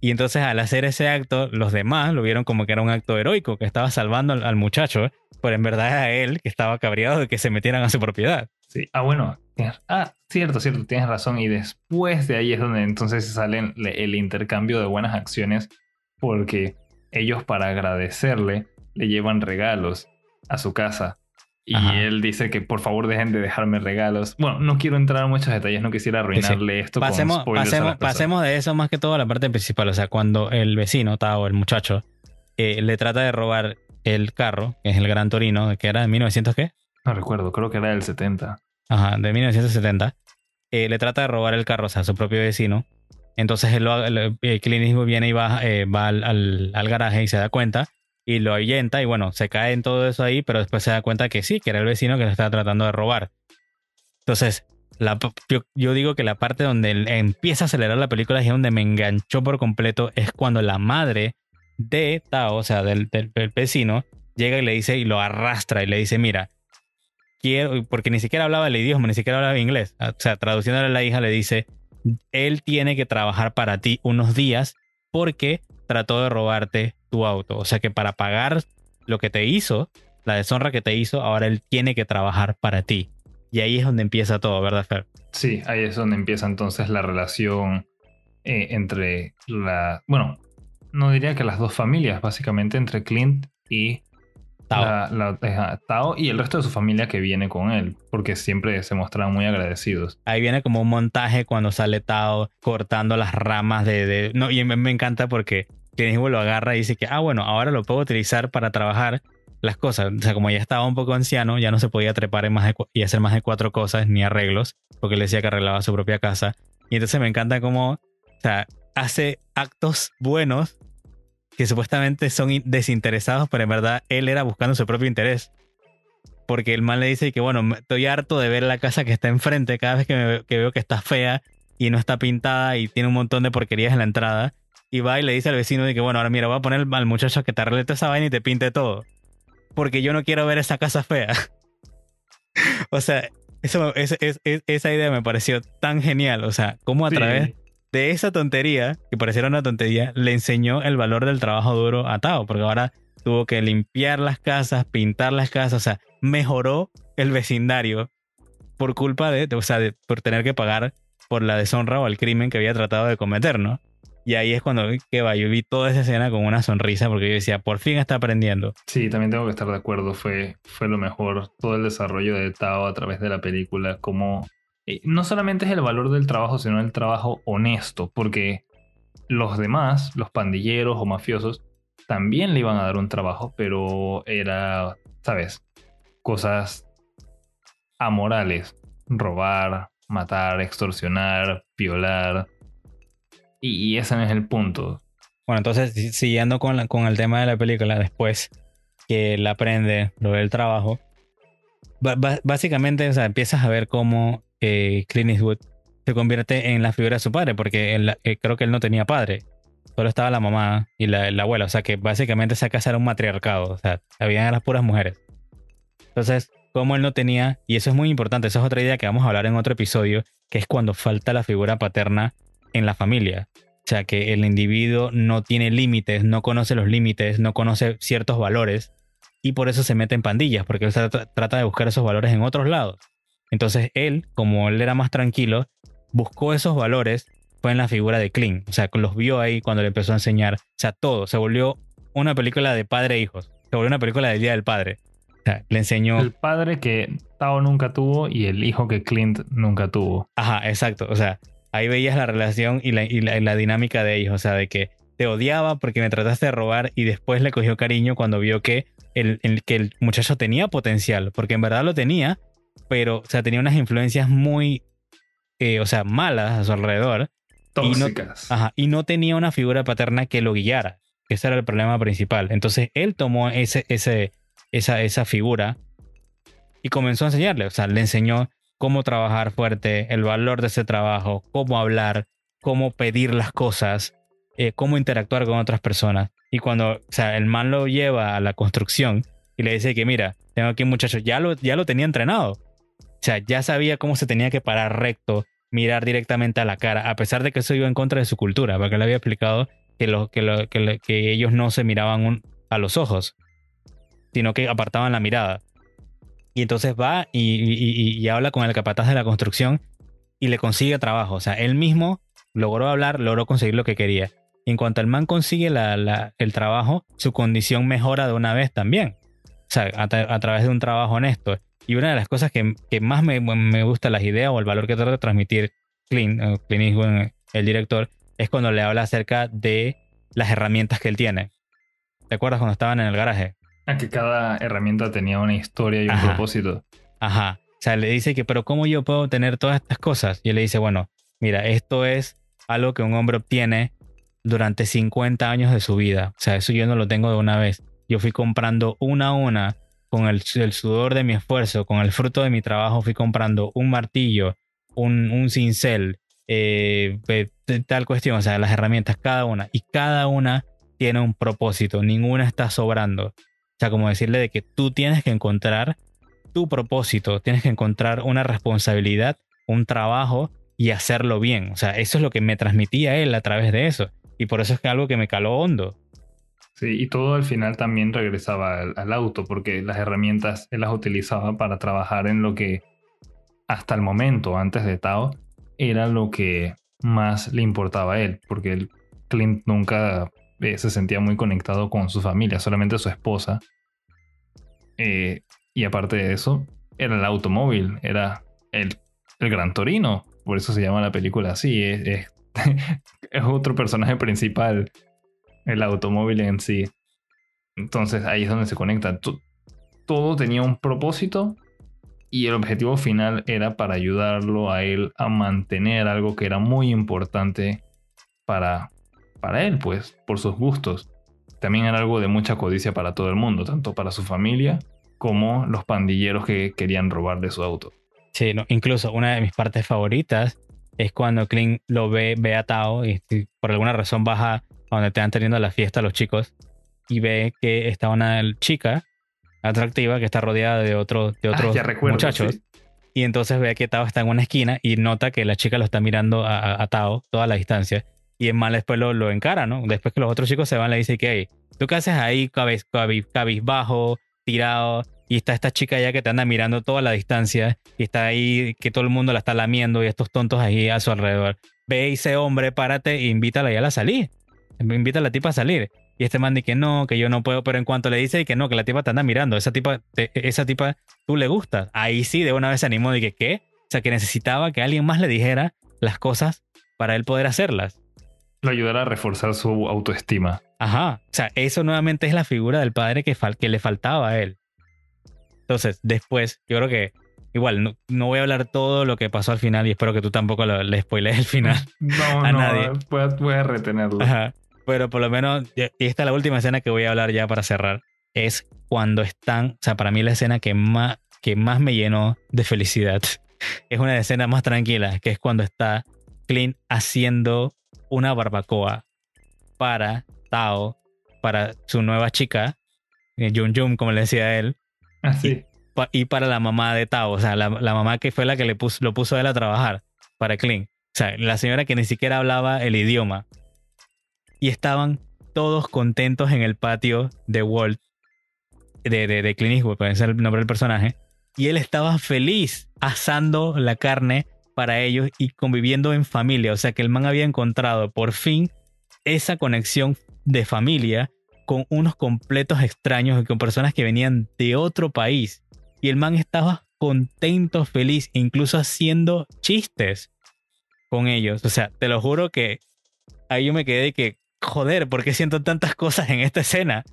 Y entonces al hacer ese acto, los demás lo vieron como que era un acto heroico, que estaba salvando al, muchacho, pero en verdad era él que estaba cabreado de que se metieran a su propiedad. Sí. Ah, bueno. Ah, cierto, cierto, tienes razón. Y después de ahí es donde entonces sale el intercambio de buenas acciones, porque ellos para agradecerle le llevan regalos a su casa. Y él dice que por favor dejen de dejarme regalos. Bueno, no quiero entrar en muchos detalles, no quisiera arruinarle esto. Pasemos, con pasemos, pasemos de eso más que todo a la parte principal. O sea, cuando el vecino, Tao, el muchacho, eh, le trata de robar el carro, que es el Gran Torino, que era de 1900 qué? No recuerdo, creo que era del 70. Ajá, de 1970. Eh, le trata de robar el carro, o sea, a su propio vecino. Entonces lo, el, el viene y va, eh, al, garaje y se da cuenta y lo ahuyenta y bueno, se cae en todo eso ahí, pero después se da cuenta que sí, que era el vecino que le estaba tratando de robar. Entonces, la, yo, digo que la parte donde empieza a acelerar la película y donde me enganchó por completo es cuando la madre de Tao, o sea, del, del, vecino, llega y le dice y lo arrastra y le dice, mira, quiero, porque ni siquiera hablaba el idioma, ni siquiera hablaba inglés. O sea, traduciéndole a la hija le dice, él tiene que trabajar para ti unos días porque trató de robarte tu auto. O sea que para pagar lo que te hizo, la deshonra que te hizo, ahora él tiene que trabajar para ti. Y ahí es donde empieza todo, ¿verdad, Fer? Sí, ahí es donde empieza entonces la relación eh, entre la... Bueno, no diría que las dos familias, básicamente entre Clint y Tao. y el resto de su familia que viene con él, porque siempre se muestran muy agradecidos. Ahí viene como un montaje cuando sale Tao cortando las ramas de... No, y me, me encanta porque Clint lo agarra y dice que, ah, bueno, ahora lo puedo utilizar para trabajar las cosas. O sea, como ya estaba un poco anciano, ya no se podía trepar en más y hacer más de cuatro cosas ni arreglos, porque le decía que arreglaba su propia casa. Y entonces me encanta cómo, o sea, hace actos buenos que supuestamente son desinteresados, pero en verdad él era buscando su propio interés. Porque el mal le dice que, bueno, estoy harto de ver la casa que está enfrente cada vez que, que veo que está fea y no está pintada y tiene un montón de porquerías en la entrada. Y va y le dice al vecino de que, bueno, ahora mira, voy a poner al muchacho que te arregle esa vaina y te pinte todo. Porque yo no quiero ver esa casa fea. o sea, eso, es, esa idea me pareció tan genial. O sea, cómo a través de esa tontería, que pareciera una tontería, le enseñó el valor del trabajo duro a Tao. Porque ahora tuvo que limpiar las casas, pintar las casas. O sea, mejoró el vecindario por culpa de, o sea, por tener que pagar por la deshonra o el crimen que había tratado de cometer, ¿no? Y ahí es cuando que va, yo vi toda esa escena con una sonrisa porque yo decía, por fin está aprendiendo. Sí, también tengo que estar de acuerdo, fue, fue lo mejor, todo el desarrollo de Tao a través de la película, como eh, no solamente es el valor del trabajo, sino el trabajo honesto, porque los demás, los pandilleros o mafiosos, también le iban a dar un trabajo, pero era, ¿sabes? Cosas amorales, robar, matar, extorsionar, violar y, ese no es el punto. Bueno, entonces, siguiendo con, con el tema de la película, después que él aprende lo del trabajo, básicamente empiezas a ver cómo eh, Clint Eastwood se convierte en la figura de su padre, porque eh, creo que él no tenía padre, solo estaba la mamá y la, abuela, o sea que básicamente esa casa era un matriarcado, o sea, habían las puras mujeres. Entonces, como él no tenía, y eso es muy importante, esa es otra idea que vamos a hablar en otro episodio, que es cuando falta la figura paterna en la familia. O sea, que el individuo no tiene límites, no conoce los límites, no conoce ciertos valores y por eso se mete en pandillas, porque él trata de buscar esos valores en otros lados. Entonces él, como él era más tranquilo, buscó esos valores, fue en la figura de Clint. O sea, los vio ahí cuando le empezó a enseñar. O sea, todo. Se volvió una película de padre e hijos. Se volvió una película del Día del Padre. O sea, le enseñó... El padre que Tao nunca tuvo y el hijo que Clint nunca tuvo. Ajá, exacto. O sea, ahí veías la relación y la, dinámica de ellos, o sea, de que te odiaba porque me trataste de robar y después le cogió cariño cuando vio que el, que el muchacho tenía potencial, porque en verdad lo tenía, pero, o sea, tenía unas influencias muy, eh, o sea, malas a su alrededor. Tóxicas. Y no, ajá, y no tenía una figura paterna que lo guiara, ese era el problema principal. Entonces él tomó ese, ese, esa, esa figura y comenzó a enseñarle, o sea, le enseñó cómo trabajar fuerte, el valor de ese trabajo, cómo hablar, cómo pedir las cosas, eh, cómo interactuar con otras personas. Y cuando o sea, el man lo lleva a la construcción y le dice que mira, tengo aquí un muchacho, ya lo, ya lo tenía entrenado. Sea, ya sabía cómo se tenía que parar recto, mirar directamente a la cara, a pesar de que eso iba en contra de su cultura, porque le había explicado que, lo, que, lo, que, que ellos no se miraban a los ojos, sino que apartaban la mirada. Y entonces va y, habla con el capataz de la construcción y le consigue trabajo. O sea, él mismo logró hablar, logró conseguir lo que quería. Y en cuanto el man consigue el trabajo, su condición mejora de una vez también. O sea, a, través de un trabajo honesto. Y una de las cosas que, que más me, me, gusta las ideas o el valor que trata de transmitir Clint, eh, Clint Eastwood, el director, es cuando le habla acerca de las herramientas que él tiene. ¿Te acuerdas cuando estaban en el garaje? A que cada herramienta tenía una historia y un propósito. Ajá. O sea, le dice que, pero ¿cómo yo puedo tener todas estas cosas? Y él le dice, bueno, mira, esto es algo que un hombre obtiene durante 50 años de su vida. O sea, eso yo no lo tengo de una vez. Yo fui comprando una a una, con el, sudor de mi esfuerzo, con el fruto de mi trabajo, fui comprando un martillo, un, un cincel, eh, tal cuestión, o sea, las herramientas, cada una. Y cada una tiene un propósito, ninguna está sobrando. O sea, como decirle de que tú tienes que encontrar tu propósito, tienes que encontrar una responsabilidad, un trabajo y hacerlo bien. O sea, eso es lo que me transmitía él a través de eso. Y por eso es que algo que me caló hondo. Sí, y todo al final también regresaba al, auto, porque las herramientas él las utilizaba para trabajar en lo que hasta el momento, antes de Tao, era lo que más le importaba a él, porque el Clint nunca eh, se sentía muy conectado con su familia, solamente su esposa. Eh, y aparte de eso, era el automóvil, era el, el, Gran Torino, por eso se llama la película así, es, es, otro personaje principal, el automóvil en sí. Entonces ahí es donde se conecta. Todo tenía un propósito y el objetivo final era para ayudarlo a él a mantener algo que era muy importante para para él, pues, por sus gustos. También era algo de mucha codicia para todo el mundo, tanto para su familia como los pandilleros que querían robar de su auto. Sí, incluso una de mis partes favoritas es cuando Clint lo ve, ve a Tao y, por alguna razón baja donde están teniendo la fiesta los chicos y ve que está una chica atractiva que está rodeada de, otro, de ah, otros muchachos. Y entonces ve que Tao está en una esquina y nota que la chica lo está mirando a, a Tao toda la distancia. Y es mal después lo, lo, encara, ¿no? Después que los otros chicos se van, le dice que, hey, ¿tú qué haces ahí cabizbajo, tirado? Y está esta chica ya que te anda mirando toda la distancia y está ahí que todo el mundo la está lamiendo y estos tontos ahí a su alrededor. Ve ese hombre, párate e invítala ya a salir. Invita a la tipa a salir. Y este man dice que no, que yo no puedo, pero en cuanto le dice que no, que la tipa te anda mirando, esa tipa, esa tipa, tú le gustas. Ahí sí, de una vez se animó de que, ¿qué? O sea, que necesitaba que alguien más le dijera las cosas para él poder hacerlas lo ayudará a reforzar su autoestima. Ajá. O sea, eso nuevamente es la figura del padre que, que le faltaba a él. Entonces, después, yo creo que igual no, voy a hablar todo lo que pasó al final y espero que tú tampoco le spoilees el final no, a no, nadie. Voy a, retenerlo. Ajá. Pero por lo menos, y esta es la última escena que voy a hablar ya para cerrar, es cuando están, o sea, para mí la escena que más, que más me llenó de felicidad. Es una escena más tranquila, que es cuando está Clint haciendo una barbacoa para Tao, para su nueva chica, eh, Jun Jun, como le decía él. Así. Ah, y, para la mamá de Tao, o sea, la, mamá que fue la que le puso, lo puso a él a trabajar para Clint. O sea, la señora que ni siquiera hablaba el idioma. Y estaban todos contentos en el patio de Walt, de, de, de Clint puede ser el nombre del personaje. Y él estaba feliz asando la carne para ellos y conviviendo en familia. O sea que el man había encontrado por fin esa conexión de familia con unos completos extraños y con personas que venían de otro país. Y el man estaba contento, feliz, incluso haciendo chistes con ellos. O sea, te lo juro que ahí yo me quedé que, joder, ¿por qué siento tantas cosas en esta escena?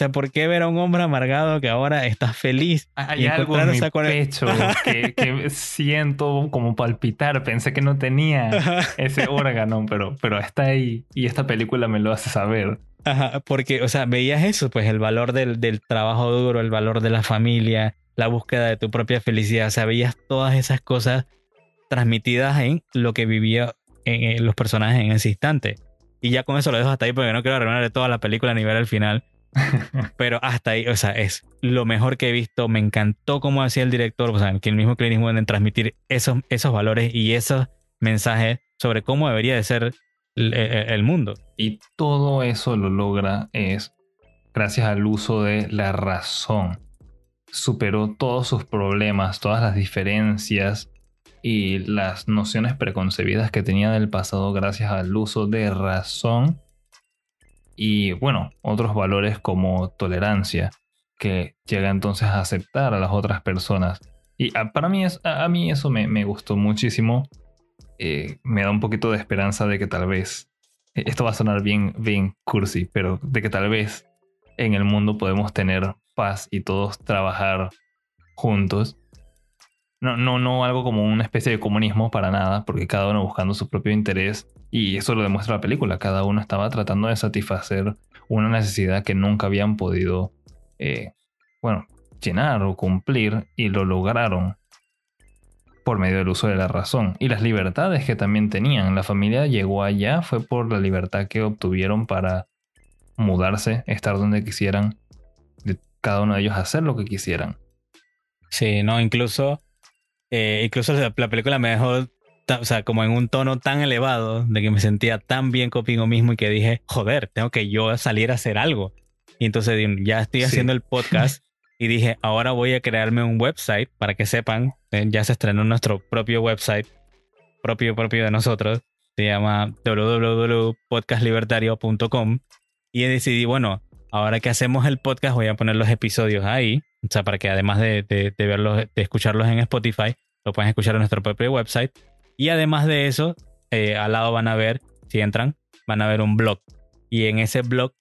sea, ¿por qué ver a un hombre amargado que ahora está feliz? Hay algo en mi pecho que, siento como palpitar. Pensé que no tenía ese órgano, pero, pero está ahí y esta película me lo hace saber. Ajá, porque, o sea, veías eso, pues el valor del, del trabajo duro, el valor de la familia, la búsqueda de tu propia felicidad. O sea, veías todas esas cosas transmitidas en lo que vivía en, los personajes en ese instante. Y ya con eso lo dejo hasta ahí porque no quiero arruinar toda la película a nivel al final. Pero hasta ahí, o sea, es lo mejor que he visto. Me encantó cómo hacía el director, o sea, que el mismo Clint Eastwood en transmitir esos, esos valores y esos mensajes sobre cómo debería de ser el, el mundo. Y todo eso lo logra es gracias al uso de la razón. Superó todos sus problemas, todas las diferencias y las nociones preconcebidas que tenía del pasado gracias al uso de razón y bueno, otros valores como tolerancia que llega entonces a aceptar a las otras personas. Y para mí, es, a, mí eso me, gustó muchísimo. Eh, me da un poquito de esperanza de que tal vez, e, esto va a sonar bien, bien cursi, pero de que tal vez en el mundo podemos tener paz y todos trabajar juntos. No, no, no algo como una especie de comunismo para nada, porque cada uno buscando su propio interés. Y eso lo demuestra la película. Cada uno estaba tratando de satisfacer una necesidad que nunca habían podido, eh, bueno, llenar o cumplir y lo lograron por medio del uso de la razón. Y las libertades que también tenían. La familia llegó allá fue por la libertad que obtuvieron para mudarse, estar donde quisieran, cada uno de ellos hacer lo que quisieran. Sí, no, incluso, eh, incluso la, película me dejó, o sea, como en un tono tan elevado de que me sentía tan bien conmigo mismo y que dije, joder, tengo que yo salir a hacer algo. Y entonces ya estoy haciendo el podcast y dije, ahora voy a crearme un website para que sepan, eh, ya se estrenó nuestro propio website, propio, propio de nosotros, se llama www.podcastlibertario.com y decidí, bueno, ahora que hacemos el podcast voy a poner los episodios ahí, o sea, para que además de, de, verlos, de escucharlos en Spotify, lo pueden escuchar en nuestro propio website. Y además de eso, eh, al lado van a ver, si entran, van a ver un blog. Y en ese blog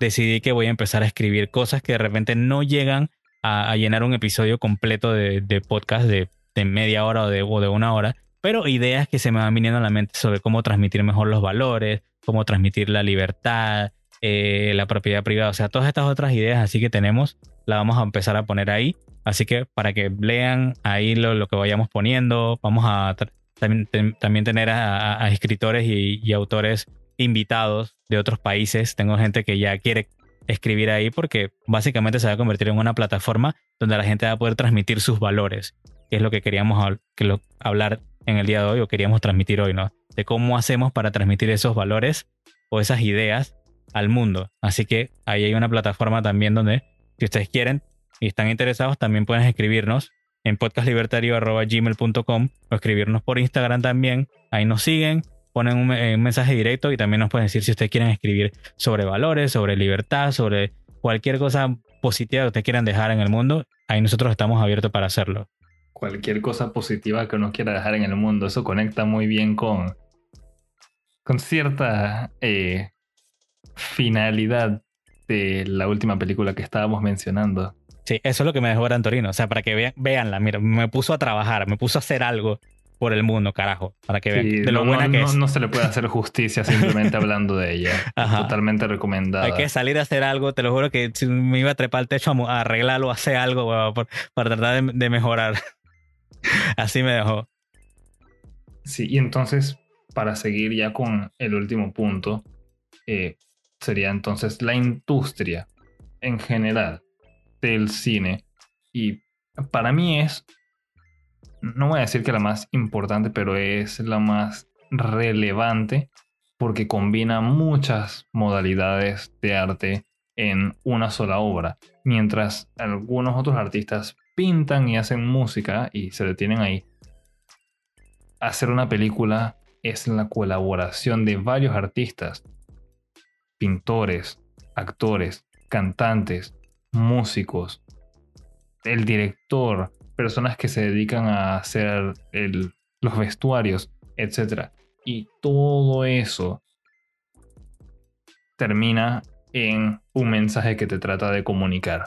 decidí que voy a empezar a escribir cosas que de repente no llegan a, llenar un episodio completo de, podcast de, media hora o de, o de una hora, pero ideas que se me van viniendo a la mente sobre cómo transmitir mejor los valores, cómo transmitir la libertad, eh, la propiedad privada, o sea, todas estas otras ideas así que tenemos, la vamos a empezar a poner ahí. Así que para que lean ahí lo, que vayamos poniendo, vamos a también, también tener a, escritores y, autores invitados de otros países. Tengo gente que ya quiere escribir ahí porque básicamente se va a convertir en una plataforma donde la gente va a poder transmitir sus valores, que es lo que queríamos hablar en el día de hoy o queríamos transmitir hoy, ¿no? De cómo hacemos para transmitir esos valores o esas ideas al mundo. Así que ahí hay una plataforma también donde, si ustedes quieren y están interesados, también pueden escribirnos en podcastlibertario.gmail.com o escribirnos por Instagram también. Ahí nos siguen, ponen un, mensaje directo y también nos pueden decir si ustedes quieren escribir sobre valores, sobre libertad, sobre cualquier cosa positiva que ustedes quieran dejar en el mundo. Ahí nosotros estamos abiertos para hacerlo. Cualquier cosa positiva que uno quiera dejar en el mundo, eso conecta muy bien con, con cierta eh, finalidad de la última película que estábamos mencionando. Sí, eso es lo que me dejó Gran Torino. O sea, para que vean, veanla, mira, me puso a trabajar, me puso a hacer algo por el mundo, carajo. Para que vean de lo no, buena que es. No se le puede hacer justicia simplemente hablando de ella. Totalmente recomendada. Hay que salir a hacer algo. Te lo juro que si me iba a trepar al techo a arreglarlo, a hacer algo para tratar de mejorar. Así me dejó. Sí, y entonces, para seguir ya con el último punto, eh, sería entonces la industria en general del cine. Y para mí es, no voy a decir que la más importante, pero es la más relevante porque combina muchas modalidades de arte en una sola obra. Mientras algunos otros artistas pintan y hacen música y se detienen ahí. Hacer una película es la colaboración de varios artistas pintores, actores, cantantes, músicos, el director, personas que se dedican a hacer los vestuarios, etc. Y todo eso termina en un mensaje que te trata de comunicar.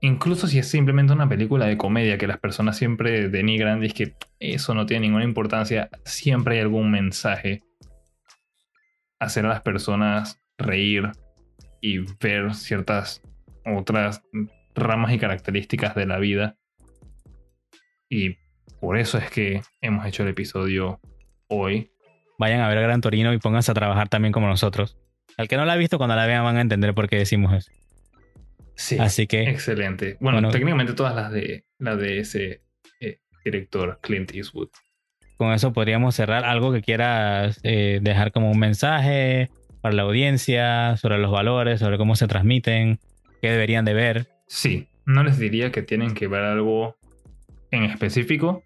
Incluso si es simplemente una película de comedia que las personas siempre denigran es que eso no tiene ninguna importancia, siempre hay algún mensaje hacer a las personas reír y ver ciertas otras ramas y características de la vida. Y por eso es que hemos hecho el episodio hoy. Vayan a ver a Gran Torino y pónganse a trabajar también como nosotros. Al que no la ha visto, cuando la vean van a entender por qué decimos eso. Sí. Así que, Excelente. Bueno, Bueno. técnicamente todas las de, las de ese eh, director, Clint Eastwood. Con eso podríamos cerrar. Algo que quieras eh, dejar como un mensaje para la audiencia, sobre los valores, sobre cómo se transmiten, qué deberían de ver. Sí, no les diría que tienen que ver algo en específico.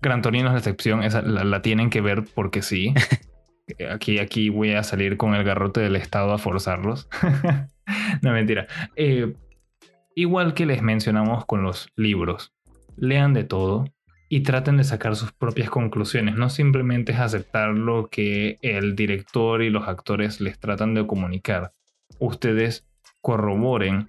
Gran Torino es la excepción, esa la, la tienen que ver porque sí. Aquí, aquí voy a salir con el garrote del Estado a forzarlos. no, mentira. Eh, igual que les mencionamos con los libros, lean de todo y traten de sacar sus propias conclusiones. No simplemente es aceptar lo que el director y los actores les tratan de comunicar. Ustedes corroboren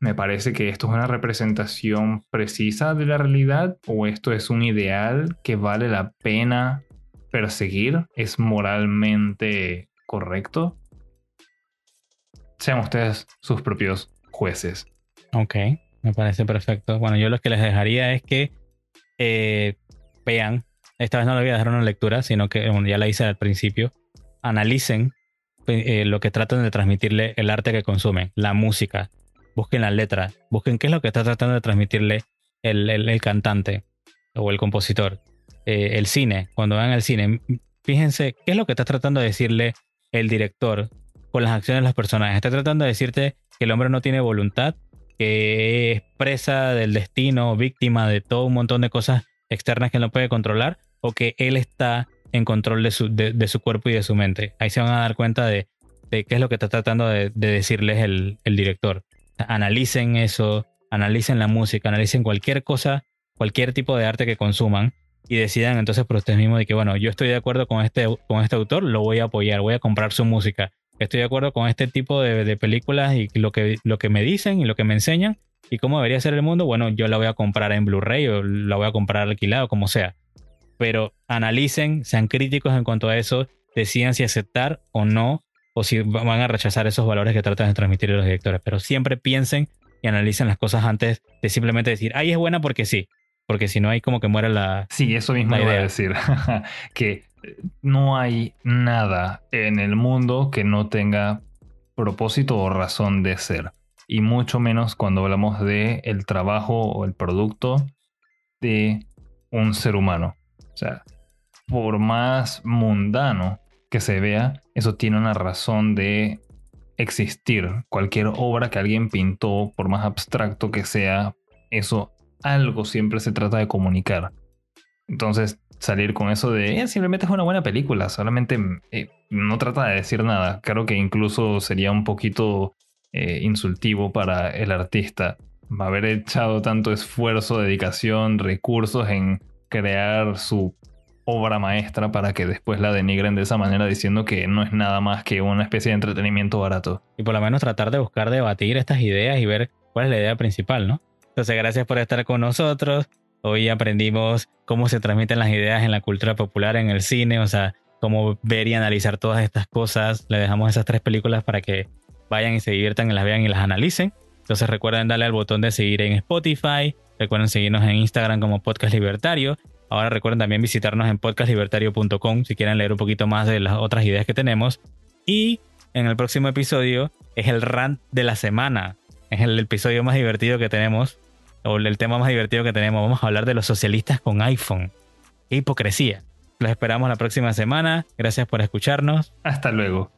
me parece que esto es una representación precisa de la realidad o esto es un ideal que vale la pena perseguir, es moralmente correcto. Sean ustedes sus propios jueces. Ok, me parece perfecto. Bueno, yo lo que les dejaría es que eh, vean, esta vez no le voy a dejar una lectura, sino que ya la hice al principio, analicen eh, lo que tratan de transmitirle el arte que consumen, la música, busquen la letra, busquen qué es lo que está tratando de transmitirle el, el- cantante o el compositor, Eh, el cine, cuando vean el cine, fíjense qué es lo que está tratando de decirle el director con las acciones de los personajes. Está tratando de decirte que el hombre no tiene voluntad, que es presa del destino, víctima de todo un montón de cosas externas que no puede controlar, o que él está en control de su, de, su cuerpo y de su mente. Ahí se van a dar cuenta de, de qué es lo que está tratando de, de decirles el, el director. Analicen eso, analicen la música, analicen cualquier cosa, cualquier tipo de arte que consuman y decidan entonces por ustedes mismos de que, bueno, yo estoy de acuerdo con este, con este autor, lo voy a apoyar, voy a comprar su música. Estoy de acuerdo con este tipo de, de películas y lo que, lo que me dicen y lo que me enseñan y cómo debería ser el mundo, bueno, yo la voy a comprar en Blu-ray o la voy a comprar alquilado, como sea. Pero analicen, sean críticos en cuanto a eso, decidan si aceptar o no, o si va- van a rechazar esos valores que tratan de transmitir los directores. Pero siempre piensen y analicen las cosas antes de simplemente decir, ay, es buena porque sí. Porque si no, hay como que muere la... Sí, eso mismo iba a decir. que no hay nada en el mundo que no tenga propósito o razón de ser. Y mucho menos cuando hablamos de el trabajo o el producto de un ser humano. O sea, por más mundano que se vea, eso tiene una razón de existir. Cualquier obra que alguien pintó, por más abstracto que sea, eso algo siempre se trata de comunicar. Entonces, salir con eso de "Eh, simplemente es una buena película, solamente eh, no trata de decir nada. Creo que incluso sería un poquito eh, insultivo para el artista haber echado tanto esfuerzo, dedicación, recursos en crear su obra maestra para que después la denigren de esa manera diciendo que no es nada más que una especie de entretenimiento barato. Y por lo menos tratar de buscar debatir estas ideas y ver cuál es la idea principal, ¿no? Entonces, gracias por estar con nosotros. Hoy aprendimos cómo se transmiten las ideas en la cultura popular, en el cine, o sea, cómo ver y analizar todas estas cosas. Le dejamos esas tres películas para que vayan y se diviertan y las vean y las analicen. Entonces recuerden darle al botón de seguir en Spotify, recuerden seguirnos en Instagram como Podcast Libertario. Ahora recuerden también visitarnos en podcastlibertario.com si quieren leer un poquito más de las otras ideas que tenemos. Y en el próximo episodio es el rant de la semana. Es el episodio más divertido que tenemos, o el tema más divertido que tenemos. Vamos a hablar de los socialistas con iPhone. Qué hipocresía. Los esperamos la próxima semana. Gracias por escucharnos. Hasta luego.